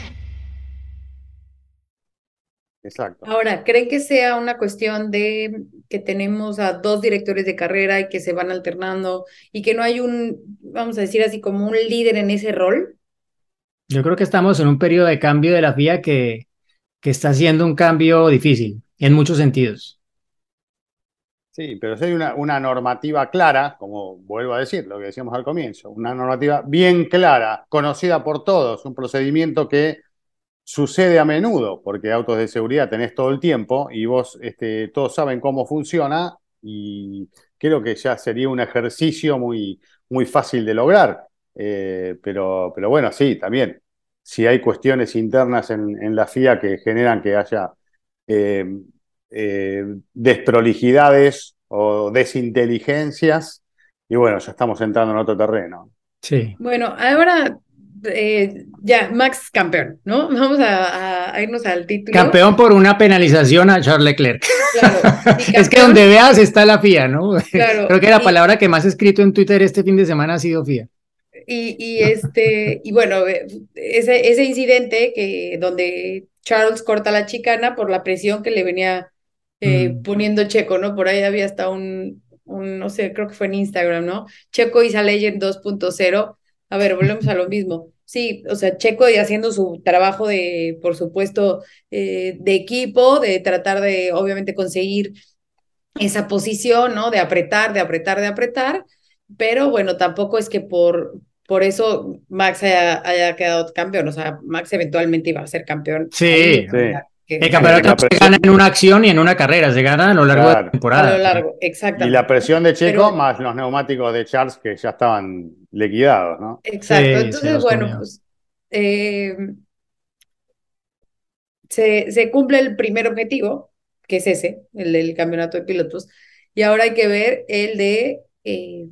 Exacto. Ahora, ¿creen que sea una cuestión de que tenemos a dos directores de carrera y que se van alternando y que no hay un, vamos a decir así, como un líder en ese rol? Yo creo que estamos en un periodo de cambio de la FIA que, que está haciendo un cambio difícil en muchos sentidos. Sí, pero si hay una, una normativa clara, como vuelvo a decir, lo que decíamos al comienzo, una normativa bien clara, conocida por todos, un procedimiento que sucede a menudo, porque autos de seguridad tenés todo el tiempo y vos, este, todos saben cómo funciona y creo que ya sería un ejercicio muy, muy fácil de lograr. Eh, pero, pero bueno, sí, también, si hay cuestiones internas en, la FIA que generan que haya eh, eh, desprolijidades o desinteligencias, y bueno, ya estamos entrando en otro terreno. Sí. Bueno, ahora eh, ya, Max campeón, ¿no? Vamos a, irnos al título. Campeón por una penalización a Charles Leclerc. Claro, es que donde veas está la FIA, ¿no? Claro, Creo que la palabra que más he escrito en Twitter este fin de semana ha sido FIA. Y, este, y bueno, eh, ese, ese incidente que donde Charles corta la chicana por la presión que le venía eh, mm. poniendo Checo, ¿no? Por ahí había hasta un, un, no sé, creo que fue en Instagram, ¿no? Checo y Legend 2.0 a ver, volvemos a lo mismo. Sí, o sea, Checo y haciendo su trabajo de, por supuesto, eh, de equipo, de tratar de, obviamente, conseguir esa posición, ¿no? De apretar, de apretar, de apretar, pero bueno, tampoco es que por, por eso Max haya, quedado campeón, o sea, Max eventualmente iba a ser campeón. Sí, sí. El campeonato se gana en una acción y en una carrera, se gana a lo largo de la temporada. A lo largo, exacto. Y la presión de Checo más los neumáticos de Charles que ya estaban liquidados, ¿no? Exacto. Entonces, bueno, pues eh, se, se, cumple el primer objetivo, que es ese, el del campeonato de pilotos, y ahora hay que ver el de... Eh,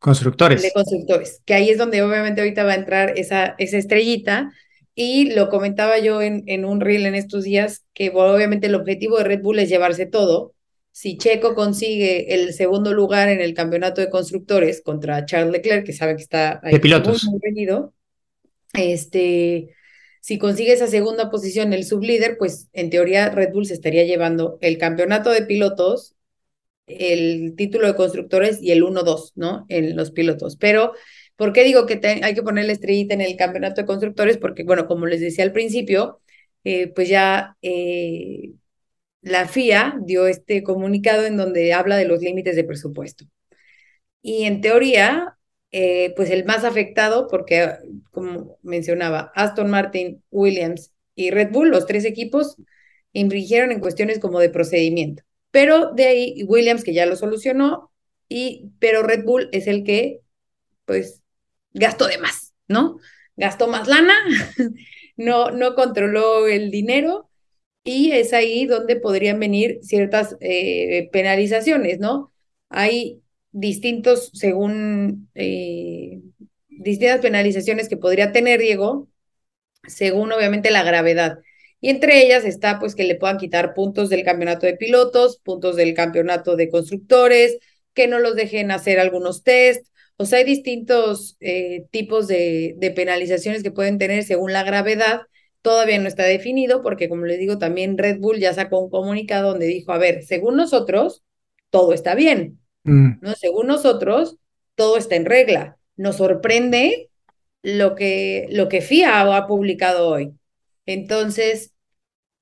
constructores. El de constructores, que ahí es donde obviamente ahorita va a entrar esa, esa estrellita y lo comentaba yo en, en un reel en estos días, que obviamente el objetivo de Red Bull es llevarse todo. Si Checo consigue el segundo lugar en el campeonato de constructores contra Charles Leclerc, que sabe que está ahí de pilotos. muy, venido, este, si consigue esa segunda posición, el sublíder, pues en teoría Red Bull se estaría llevando el campeonato de pilotos, el título de constructores y el 1-2, ¿no? En los pilotos. Pero ¿Por qué digo que hay que poner la estrellita en el campeonato de constructores? Porque, bueno, como les decía al principio, eh, pues ya eh, la FIA dio este comunicado en donde habla de los límites de presupuesto. Y en teoría, eh, pues el más afectado, porque como mencionaba, Aston Martin, Williams y Red Bull, los tres equipos, infringieron en cuestiones como de procedimiento. Pero de ahí Williams, que ya lo solucionó, y, pero Red Bull es el que, pues, gastó de más, ¿no? Gastó más lana, no, no controló el dinero y es ahí donde podrían venir ciertas eh, penalizaciones, ¿no? Hay distintos, según, eh, distintas penalizaciones que podría tener Diego, según obviamente la gravedad. Y entre ellas está pues que le puedan quitar puntos del campeonato de pilotos, puntos del campeonato de constructores, que no los dejen hacer algunos test. O sea, hay distintos eh, tipos de, de penalizaciones que pueden tener según la gravedad. Todavía no está definido porque, como les digo, también Red Bull ya sacó un comunicado donde dijo, a ver, según nosotros, todo está bien. Mm. ¿no? Según nosotros, todo está en regla. Nos sorprende lo que, lo que FIA ha publicado hoy. Entonces,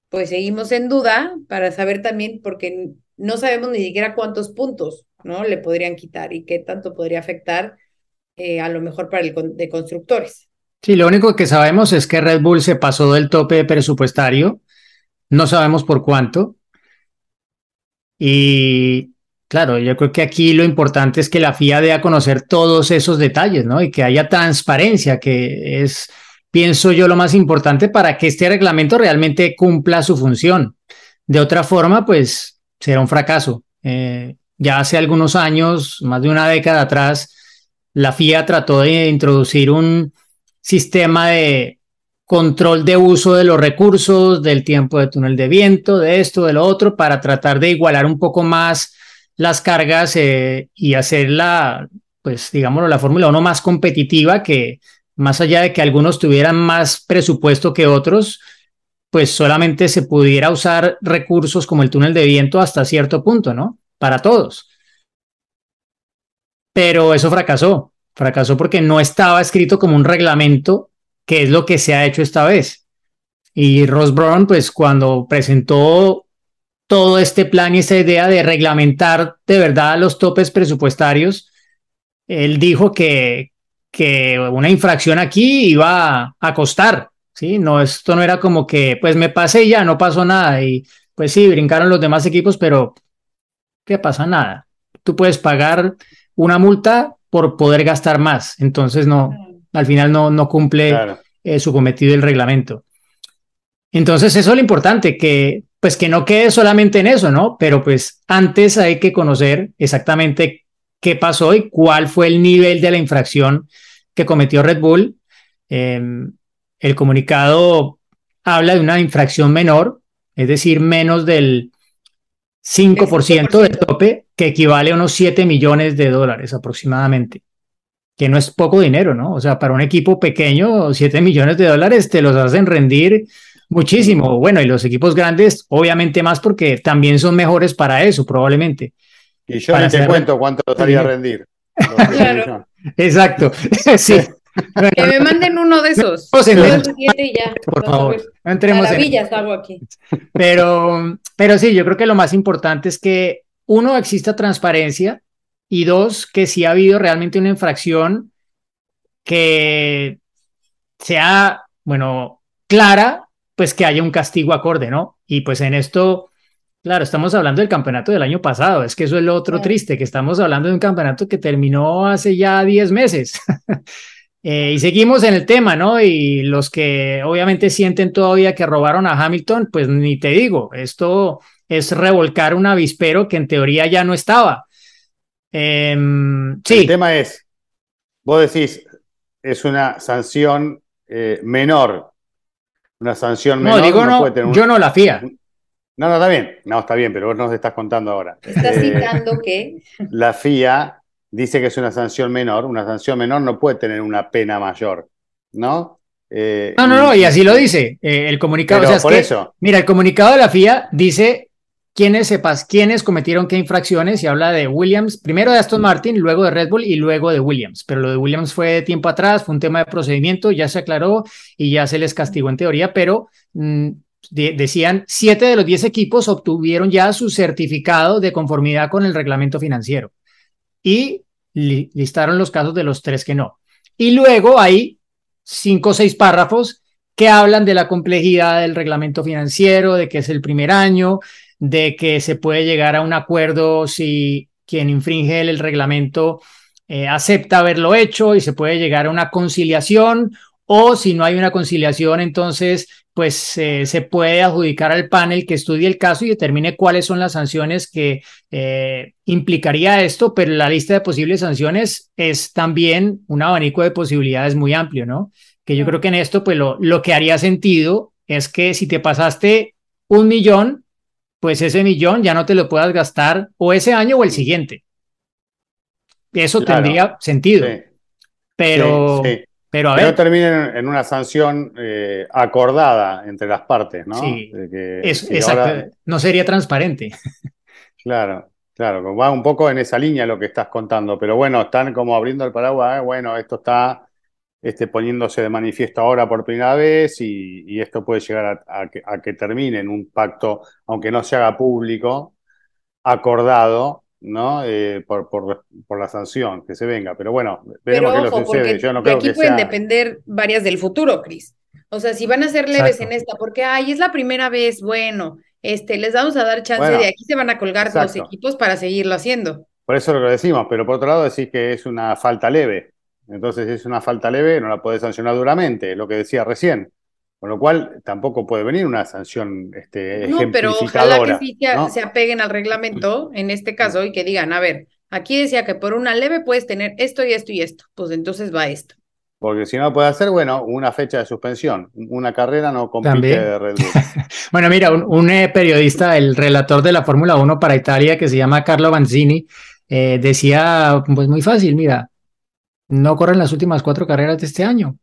pues seguimos en duda para saber también, porque no sabemos ni siquiera cuántos puntos ¿no? le podrían quitar y qué tanto podría afectar eh, a lo mejor para el de constructores. Sí, lo único que sabemos es que Red Bull se pasó del tope presupuestario, no sabemos por cuánto. Y claro, yo creo que aquí lo importante es que la FIA dé a conocer todos esos detalles, ¿no? Y que haya transparencia, que es pienso yo, lo más importante para que este reglamento realmente cumpla su función. De otra forma, pues será un fracaso. Eh, ya hace algunos años, más de una década atrás, la FIA trató de introducir un sistema de control de uso de los recursos, del tiempo de túnel de viento, de esto, de lo otro, para tratar de igualar un poco más las cargas eh, y hacer la, pues digámoslo, la Fórmula 1 más competitiva que, más allá de que algunos tuvieran más presupuesto que otros, pues solamente se pudiera usar recursos como el túnel de viento hasta cierto punto, ¿no? Para todos. Pero eso fracasó. Fracasó porque no estaba escrito como un reglamento, que es lo que se ha hecho esta vez. Y Ross Brown, pues cuando presentó todo este plan y esta idea de reglamentar de verdad los topes presupuestarios, él dijo que, que una infracción aquí iba a costar, ¿sí? No, esto no era como que, pues me pasé y ya, no pasó nada. Y pues sí, brincaron los demás equipos, pero ¿qué pasa? Nada. Tú puedes pagar una multa por poder gastar más. Entonces, no, al final no, no cumple eh, su cometido el reglamento. Entonces, eso es lo importante, que pues que no quede solamente en eso, ¿no? Pero pues antes hay que conocer exactamente qué pasó y cuál fue el nivel de la infracción que cometió Red Bull. Em, el comunicado habla de una infracción menor, es decir, menos del 5% del tope, que equivale a unos 7 millones de dólares aproximadamente, que no es poco dinero, ¿no? O sea, para un equipo pequeño, 7 millones de dólares te los hacen rendir muchísimo. Bueno, y los equipos grandes, obviamente más porque también son mejores para eso, probablemente. Y yo no te cuento cuánto estaría a rendir. Claro. Exacto. sí. Que me manden uno de esos. Por favor, no entremos Maravillas hago aquí. Pero, pero sí, yo creo que lo más importante es que uno, exista transparencia y dos, que si ha habido realmente una infracción que sea, bueno, clara, pues que haya un castigo acorde, ¿no? Y pues en esto Claro, estamos hablando del campeonato del año pasado, es que eso es lo otro triste, que estamos hablando de un campeonato que terminó hace ya 10 meses. Eh, y seguimos en el tema, ¿no? Y los que obviamente sienten todavía que robaron a Hamilton, pues ni te digo, esto es revolcar un avispero que en teoría ya no estaba. Em, sí. El tema es, vos decís, es una sanción eh, menor. Una sanción menor. No, digo no, yo no la fía. No, no, está bien. No, está bien, pero vos nos estás contando ahora. Estás eh, citando que. La FIA dice que es una sanción menor. Una sanción menor no puede tener una pena mayor, ¿no? Eh, no, no, no, y así lo dice eh, el comunicado. o sea, por eso. Mira, el comunicado de la FIA dice quiénes sepas quiénes cometieron qué infracciones y habla de Williams, primero de Aston Martin, luego de Red Bull y luego de Williams. Pero lo de Williams fue tiempo atrás, fue un tema de procedimiento, ya se aclaró y ya se les castigó en teoría, pero mm, decían, siete de los diez equipos obtuvieron ya su certificado de conformidad con el reglamento financiero y listaron los casos de los tres que no. Y luego hay cinco o seis párrafos que hablan de la complejidad del reglamento financiero, de que es el primer año, de que se puede llegar a un acuerdo si quien infringe el, reglamento eh, acepta haberlo hecho y se puede llegar a una conciliación o si no hay una conciliación, entonces pues eh, se puede adjudicar al panel que estudie el caso y determine cuáles son las sanciones que eh, implicaría esto, pero la lista de posibles sanciones es también un abanico de posibilidades muy amplio, ¿no? Que yo creo que en esto, pues lo, lo que haría sentido es que si te pasaste un millón, pues ese millón ya no te lo puedas gastar o ese año o el siguiente. Eso tendría sentido. Pero, pero a ver. en una sanción eh, acordada entre las partes, ¿no? Sí, exacto. No sería transparente. Claro, claro, va un poco en esa línea lo que estás contando, pero bueno, están como abriendo el paraguas, ¿eh? bueno, esto está este, poniéndose de manifiesto ahora por primera vez y, esto puede llegar a, que, termine en un pacto, aunque no se haga público, acordado, ¿no? Eh, por, por, la sanción que se venga. Pero bueno, veremos qué lo sucede. Yo no de aquí pueden depender varias del futuro, Cris. O sea, si van a ser leves en esta, porque, ay, es la primera vez, bueno, este, les vamos a dar chance de aquí se van a colgar los equipos para seguirlo haciendo. Por eso lo decimos, pero por otro lado decís que es una falta leve. Entonces, si es una falta leve, no la puede sancionar duramente, lo que decía recién. Con lo cual, tampoco puede venir una sanción este, No, pero ojalá que sí se apeguen al reglamento, en este caso, y que digan, a ver, aquí decía que por una leve puedes tener esto y esto y esto. Pues entonces va esto. Porque si no puede hacer, bueno, una fecha de suspensión. Una carrera no compite de Red Bull. bueno, mira, un, eh, periodista, el relator de la Fórmula 1 para Italia, que se llama Carlo Banzini, eh, decía, pues muy fácil, mira, no corren las últimas cuatro carreras de este año,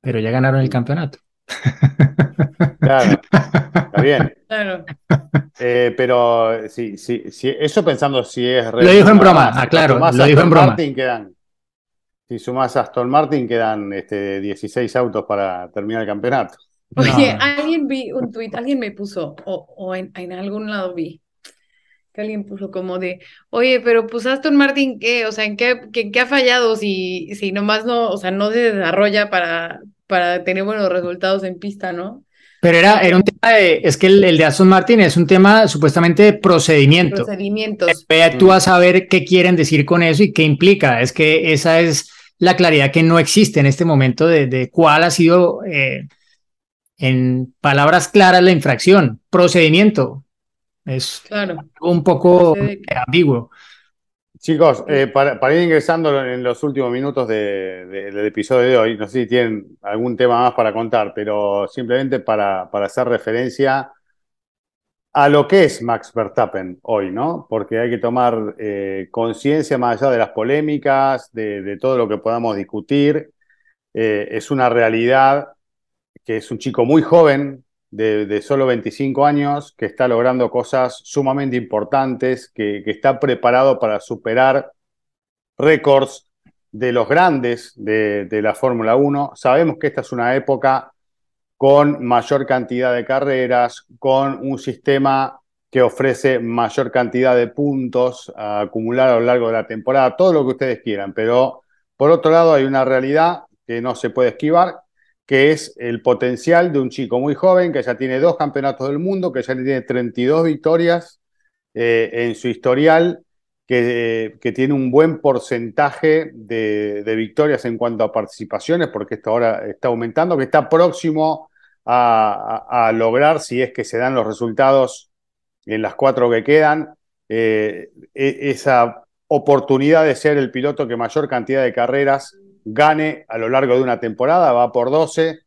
pero ya ganaron el campeonato. Claro, está bien. Claro. Eh, pero sí, sí, sí, eso pensando si es... Lo dijo en broma, ah, claro, lo dijo en broma. quedan si sumas a Aston Martin, quedan este, 16 autos para terminar el campeonato. Oye, alguien vi un tuit, alguien me puso, o, en, algún lado vi, que alguien puso como de, oye, pero pues Aston Martin, ¿qué? O sea, ¿en qué, qué, ha fallado si, si nomás no, o sea, no se desarrolla para, para tener buenos resultados en pista, ¿no? Pero era, era un tema de, es que el, de Aston Martin es un tema supuestamente de procedimiento. Procedimientos. Tú vas a ver qué quieren decir con eso y qué implica. Es que esa es la claridad que no existe en este momento de, cuál ha sido, eh, en palabras claras, la infracción. Procedimiento. Es un poco ambiguo. Chicos, eh, para, ir ingresando en los últimos minutos del episodio de hoy, no sé si tienen algún tema más para contar, pero simplemente para, para hacer referencia a lo que es Max Verstappen hoy, ¿no? Porque hay que tomar eh, conciencia más allá de las polémicas, de, todo lo que podamos discutir. Eh, es una realidad que es un chico muy joven, de, solo 25 años, que está logrando cosas sumamente importantes, que, que está preparado para superar récords de los grandes de, de la Fórmula 1. Sabemos que esta es una época con mayor cantidad de carreras, con un sistema que ofrece mayor cantidad de puntos a acumular a lo largo de la temporada, todo lo que ustedes quieran, pero por otro lado hay una realidad que no se puede esquivar, que es el potencial de un chico muy joven que ya tiene dos campeonatos del mundo, que ya tiene 32 victorias eh, en su historial, que, que, tiene un buen porcentaje de, de, victorias en cuanto a participaciones, porque esto ahora está aumentando, que está próximo a, lograr si es que se dan los resultados en las cuatro que quedan, eh, e, esa oportunidad de ser el piloto que mayor cantidad de carreras gane a lo largo de una temporada, va por 12,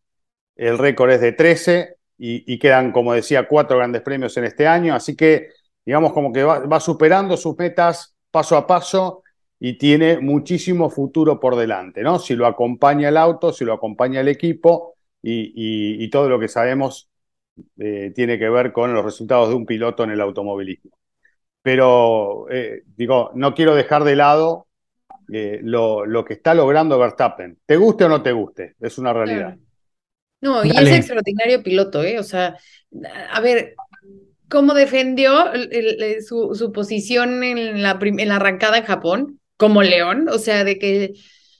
el récord es de 13 y, quedan, como decía, cuatro grandes premios en este año, así que digamos como que va, superando sus metas paso a paso y tiene muchísimo futuro por delante, ¿no? Si lo acompaña el auto, si lo acompaña el equipo, y, todo lo que sabemos eh, tiene que ver con los resultados de un piloto en el automovilismo. Pero, eh, digo, no quiero dejar de lado eh, lo, que está logrando Verstappen. ¿Te guste o no te guste? Es una realidad. No, y es extraordinario piloto, ¿eh? O sea, a ver, cómo defendió su, su, posición en la, en la arrancada en Japón, como León, o sea, de que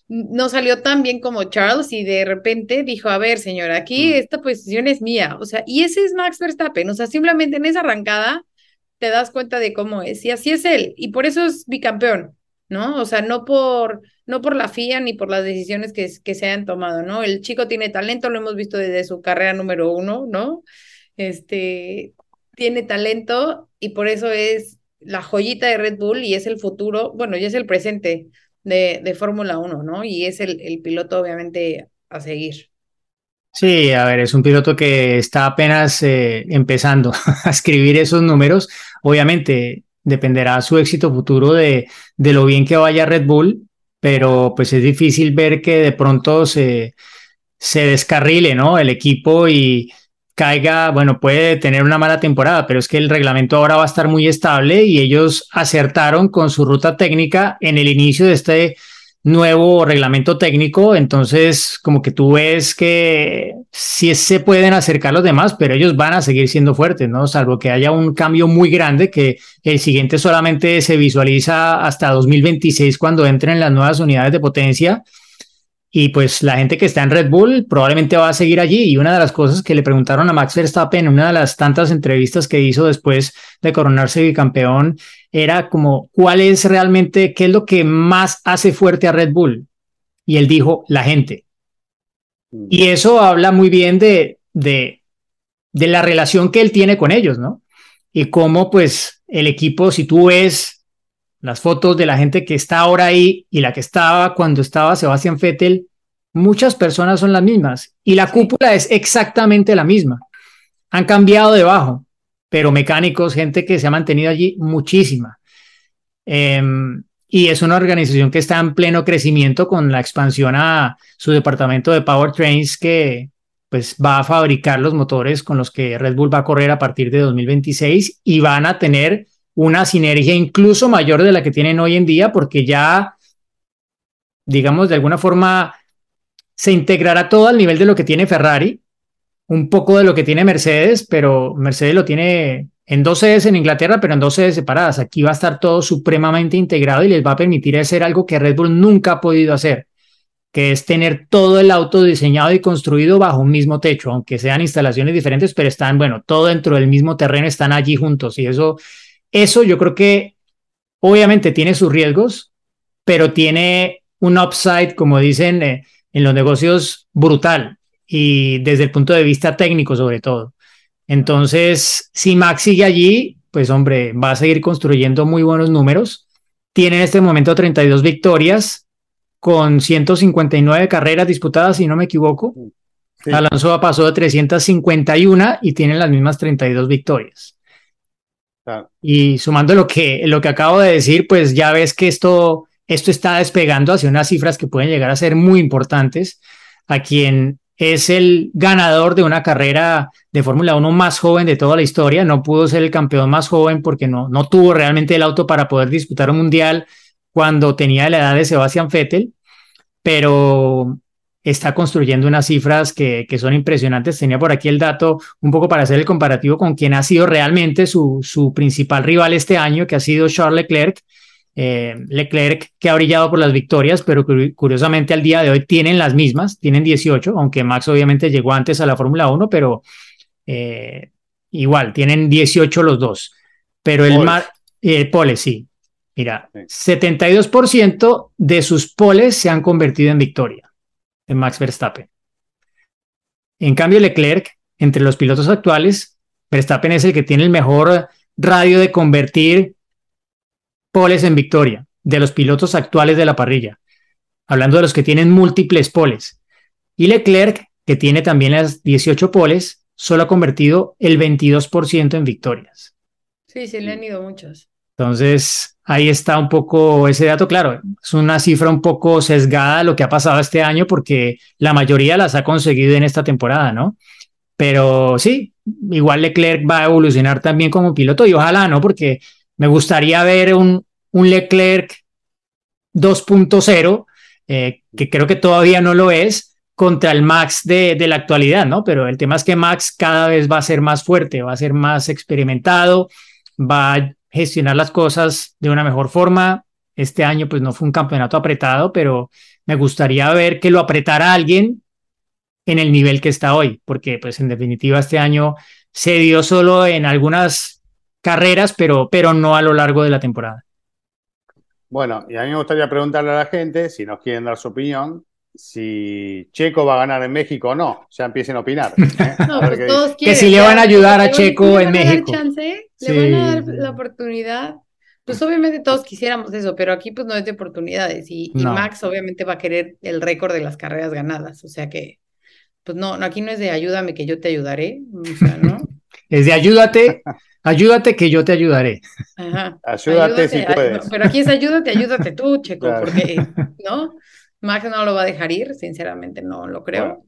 no salió tan bien como Charles y de repente dijo, a ver, señora, aquí mm. esta posición es mía. O sea, y ese es Max Verstappen. O sea, simplemente en esa arrancada te das cuenta de cómo es. Y así es él. Y por eso es bicampeón, ¿no? O sea, no por, no por la FIA ni por las decisiones que, que se han tomado, ¿no? El chico tiene talento, lo hemos visto desde su carrera número uno, ¿no? Este, tiene talento y por eso es la joyita de Red Bull y es el futuro, bueno, y es el presente de, de Fórmula 1, ¿no? Y es el, el piloto obviamente a seguir. Sí, a ver, es un piloto que está apenas eh, empezando a escribir esos números. Obviamente dependerá su éxito futuro de, de, lo bien que vaya Red Bull, pero pues es difícil ver que de pronto se, se descarrile, ¿no? El equipo y caiga, bueno, puede tener una mala temporada, pero es que el reglamento ahora va a estar muy estable y ellos acertaron con su ruta técnica en el inicio de este nuevo reglamento técnico, entonces como que tú ves que sí se pueden acercar los demás, pero ellos van a seguir siendo fuertes, ¿no? Salvo que haya un cambio muy grande, que el siguiente solamente se visualiza hasta 2026 cuando entren las nuevas unidades de potencia y pues la gente que está en Red Bull probablemente va a seguir allí. Y una de las cosas que le preguntaron a Max Verstappen en una de las tantas entrevistas que hizo después de coronarse bicampeón era como, ¿cuál es realmente, qué es lo que más hace fuerte a Red Bull? Y él dijo, la gente. Y eso habla muy bien de, de, de la relación que él tiene con ellos, ¿no? Y cómo pues el equipo, si tú ves las fotos de la gente que está ahora ahí y la que estaba cuando estaba Sebastián Vettel, muchas personas son las mismas y la cúpula es exactamente la misma. Han cambiado debajo, pero mecánicos, gente que se ha mantenido allí, muchísima. Em, y es una organización que está en pleno crecimiento con la expansión a su departamento de powertrains que pues va a fabricar los motores con los que Red Bull va a correr a partir de 2026 y van a tener una sinergia incluso mayor de la que tienen hoy en día, porque ya, digamos, de alguna forma se integrará todo al nivel de lo que tiene Ferrari, un poco de lo que tiene Mercedes, pero Mercedes lo tiene en dos sedes en Inglaterra, pero en dos sedes separadas. Aquí va a estar todo supremamente integrado y les va a permitir hacer algo que Red Bull nunca ha podido hacer, que es tener todo el auto diseñado y construido bajo un mismo techo, aunque sean instalaciones diferentes, pero están, bueno, todo dentro del mismo terreno, están allí juntos y eso eso yo creo que obviamente tiene sus riesgos, pero tiene un upside, como dicen eh, en los negocios, brutal y desde el punto de vista técnico sobre todo. Entonces, si Max sigue allí, pues hombre, va a seguir construyendo muy buenos números. Tiene en este momento 32 victorias con 159 carreras disputadas, si no me equivoco. Alonso pasó de 351 y tiene las mismas 32 victorias. Y sumando lo que, lo que acabo de decir, pues ya ves que esto, esto está despegando hacia unas cifras que pueden llegar a ser muy importantes. A quien es el ganador de una carrera de Fórmula 1 más joven de toda la historia. No pudo ser el campeón más joven porque no, no tuvo realmente el auto para poder disputar un mundial cuando tenía la edad de Sebastian Vettel, pero está construyendo unas cifras que, que, son impresionantes. Tenía por aquí el dato un poco para hacer el comparativo con quien ha sido realmente su, su principal rival este año, que ha sido Charles Leclerc. Eh, Leclerc que ha brillado por las victorias, pero curiosamente al día de hoy tienen las mismas, tienen 18, aunque Max obviamente llegó antes a la Fórmula 1, pero eh, igual, tienen 18 los dos. Pero el mar, eh, pole, sí. Mira, 72% de sus poles se han convertido en victoria de Max Verstappen. En cambio, Leclerc, entre los pilotos actuales, Verstappen es el que tiene el mejor radio de convertir poles en victoria de los pilotos actuales de la parrilla, hablando de los que tienen múltiples poles. Y Leclerc, que tiene también las 18 poles, solo ha convertido el 22% en victorias. Sí, sí, le han ido muchos. Entonces, ahí está un poco ese dato. Claro, es una cifra un poco sesgada lo que ha pasado este año porque la mayoría las ha conseguido en esta temporada, ¿no? Pero sí, igual Leclerc va a evolucionar también como piloto y ojalá, ¿no? Porque me gustaría ver un, un Leclerc 2.0, eh, que creo que todavía no lo es, contra el Max de, de la actualidad, ¿no? Pero el tema es que Max cada vez va a ser más fuerte, va a ser más experimentado, va a gestionar las cosas de una mejor forma. Este año pues no fue un campeonato apretado, pero me gustaría ver que lo apretara alguien en el nivel que está hoy, porque pues en definitiva este año se dio solo en algunas carreras, pero, pero no a lo largo de la temporada. Bueno, y a mí me gustaría preguntarle a la gente, si nos quieren dar su opinión, si Checo va a ganar en México o no. Ya empiecen a opinar. ¿eh? Pues que si le van a ayudar a Checo en México. Le van a dar la oportunidad. Pues obviamente todos quisiéramos eso, pero aquí pues no es de oportunidades y, Max obviamente va a querer el récord de las carreras ganadas, o sea que pues no, no, aquí no es de ayúdame que yo te ayudaré, o sea, ¿no? es de ayúdate, ayúdate que yo te ayudaré. Ajá. Ayúdate, si puedes. Pero aquí es ayúdate, ayúdate tú, Checo, porque, ¿no? Max no lo va a dejar ir, sinceramente no lo creo.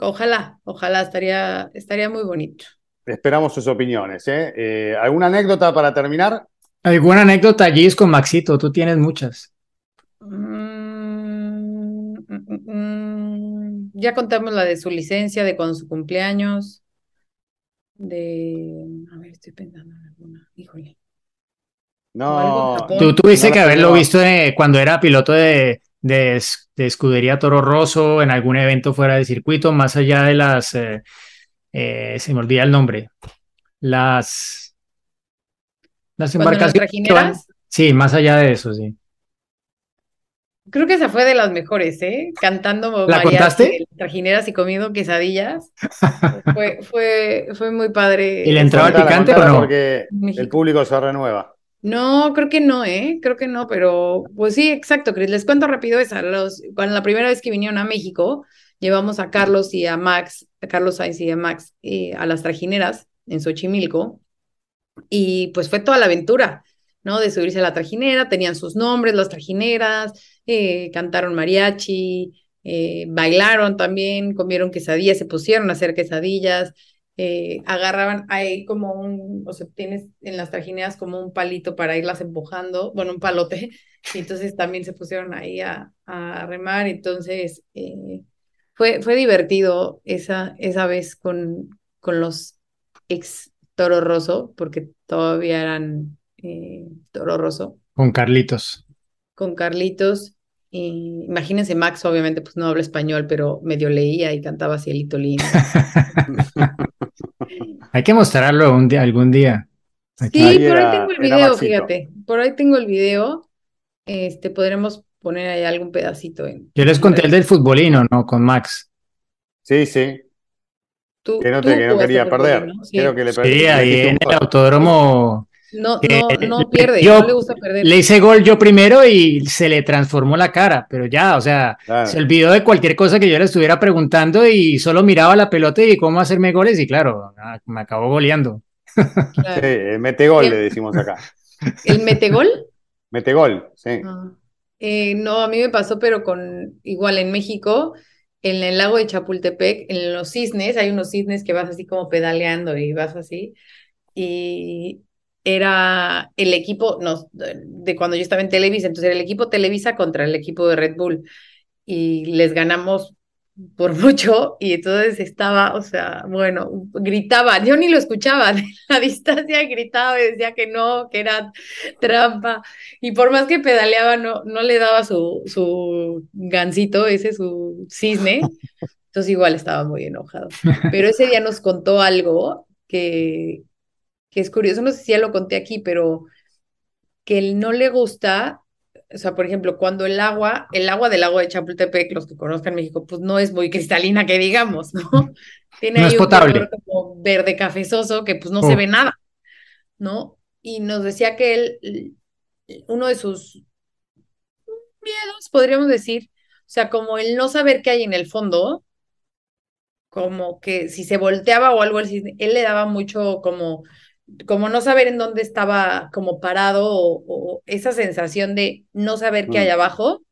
Ojalá, ojalá, estaría, estaría muy bonito. Esperamos sus opiniones. ¿eh? ¿eh? alguna anécdota para terminar? ¿Alguna anécdota, Gis, con Maxito? Tú tienes muchas. Mm, mm, mm, ya contamos la de su licencia, de cuando su cumpleaños, de... A ver, estoy pensando en alguna. Híjole. No, tú tuviste que haberlo visto cuando era piloto de, de, escudería Toro Rosso en algún evento fuera de circuito, más allá de las... Eh, eh, se me olvida el nombre, las, las embarcaciones. Sí, más allá de eso, sí. Creo que esa fue de las mejores, ¿eh? Cantando ¿La contaste? trajineras y comiendo quesadillas. fue, fue, fue muy padre. ¿Y le entraba el picante o no? Porque el público se renueva. No, creo que no, ¿eh? Creo que no, pero pues sí, exacto, Chris. Les cuento rápido esa. Los, cuando la primera vez que vinieron a México, llevamos a Carlos y a Max, a Carlos Sainz y a Max, eh, a las trajineras en Xochimilco, y pues fue toda la aventura, ¿no? De subirse a la trajinera, tenían sus nombres, las trajineras, eh, cantaron mariachi, eh, bailaron también, comieron quesadillas, se pusieron a hacer quesadillas, agarraban ahí como un, o sea, tienes en las trajineras como un palito para irlas empujando, bueno, un palote, y entonces también se pusieron ahí a, a remar, entonces fue, fue divertido esa, esa vez con, con los ex Toro Rosso, porque todavía eran eh, Toro Rosso. Con Carlitos. Con Carlitos. imagínense, Max obviamente pues no habla español, pero medio leía y cantaba Cielito Lindo. Hay que mostrarlo un día, algún día. sí, por ahí tengo el video, fíjate. Por ahí tengo el video. Este, podremos poner ahí algún pedacito. En, Yo les conté el del futbolino, ¿no? Con Max. Sí, sí. Tú, que no, te, que no quería perder. Sí. que le sí, ahí en el autódromo. No, no, no pierde, no le gusta perder. Le hice gol yo primero y se le transformó la cara, pero ya, o sea, se olvidó de cualquier cosa que yo le estuviera preguntando y solo miraba la pelota y cómo hacerme goles y claro, ah, me acabó goleando. Claro. Sí, mete gol, le decimos acá. ¿El mete gol? Mete gol, sí. Ah. Eh, no, a mí me pasó, pero con igual en México, en el lago de Chapultepec, en los cisnes, hay unos cisnes que vas así como pedaleando y vas así. Y era el equipo, no, de cuando yo estaba en Televisa, entonces era el equipo Televisa contra el equipo de Red Bull. Y les ganamos por mucho y entonces estaba, o sea, bueno, gritaba, yo ni lo escuchaba, de la distancia gritaba y decía que no, que era trampa y por más que pedaleaba no, no le daba su, su gancito, ese su cisne, entonces igual estaba muy enojado. Pero ese día nos contó algo que, que es curioso, no sé si ya lo conté aquí, pero que él no le gusta o sea, por ejemplo, cuando el agua, el agua del lago de Chapultepec, los que conozcan México, pues no es muy cristalina que digamos, ¿no? Tiene ahí un color como verde cafezoso que pues no se oh. ve nada, ¿no? Y nos decía que él, uno de sus miedos, podríamos decir, o sea, como el no saber qué hay en el fondo, como que si se volteaba o algo, él le daba mucho como como no saber en dónde estaba como parado o, esa sensación de no saber qué hay mm. abajo,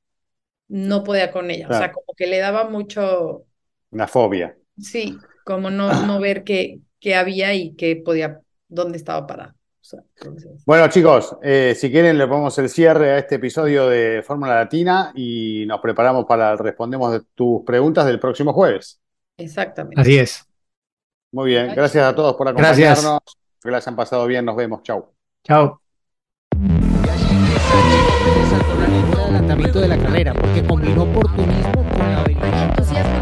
no podía con ella. O sea, como que le daba mucho... Una fobia. Sí, como no, no ver qué, qué había y qué podía, dónde estaba parado. Bueno, chicos, eh, si quieren le ponemos el cierre a este episodio de Fórmula Latina y nos preparamos para respondemos de tus preguntas del próximo jueves. Exactamente. Así es. Muy bien, gracias a todos por acompañarnos. Que las han pasado bien, nos vemos. Chao. adelantamiento de la carrera porque combinó oportunismo con la habilidad. entusiasmo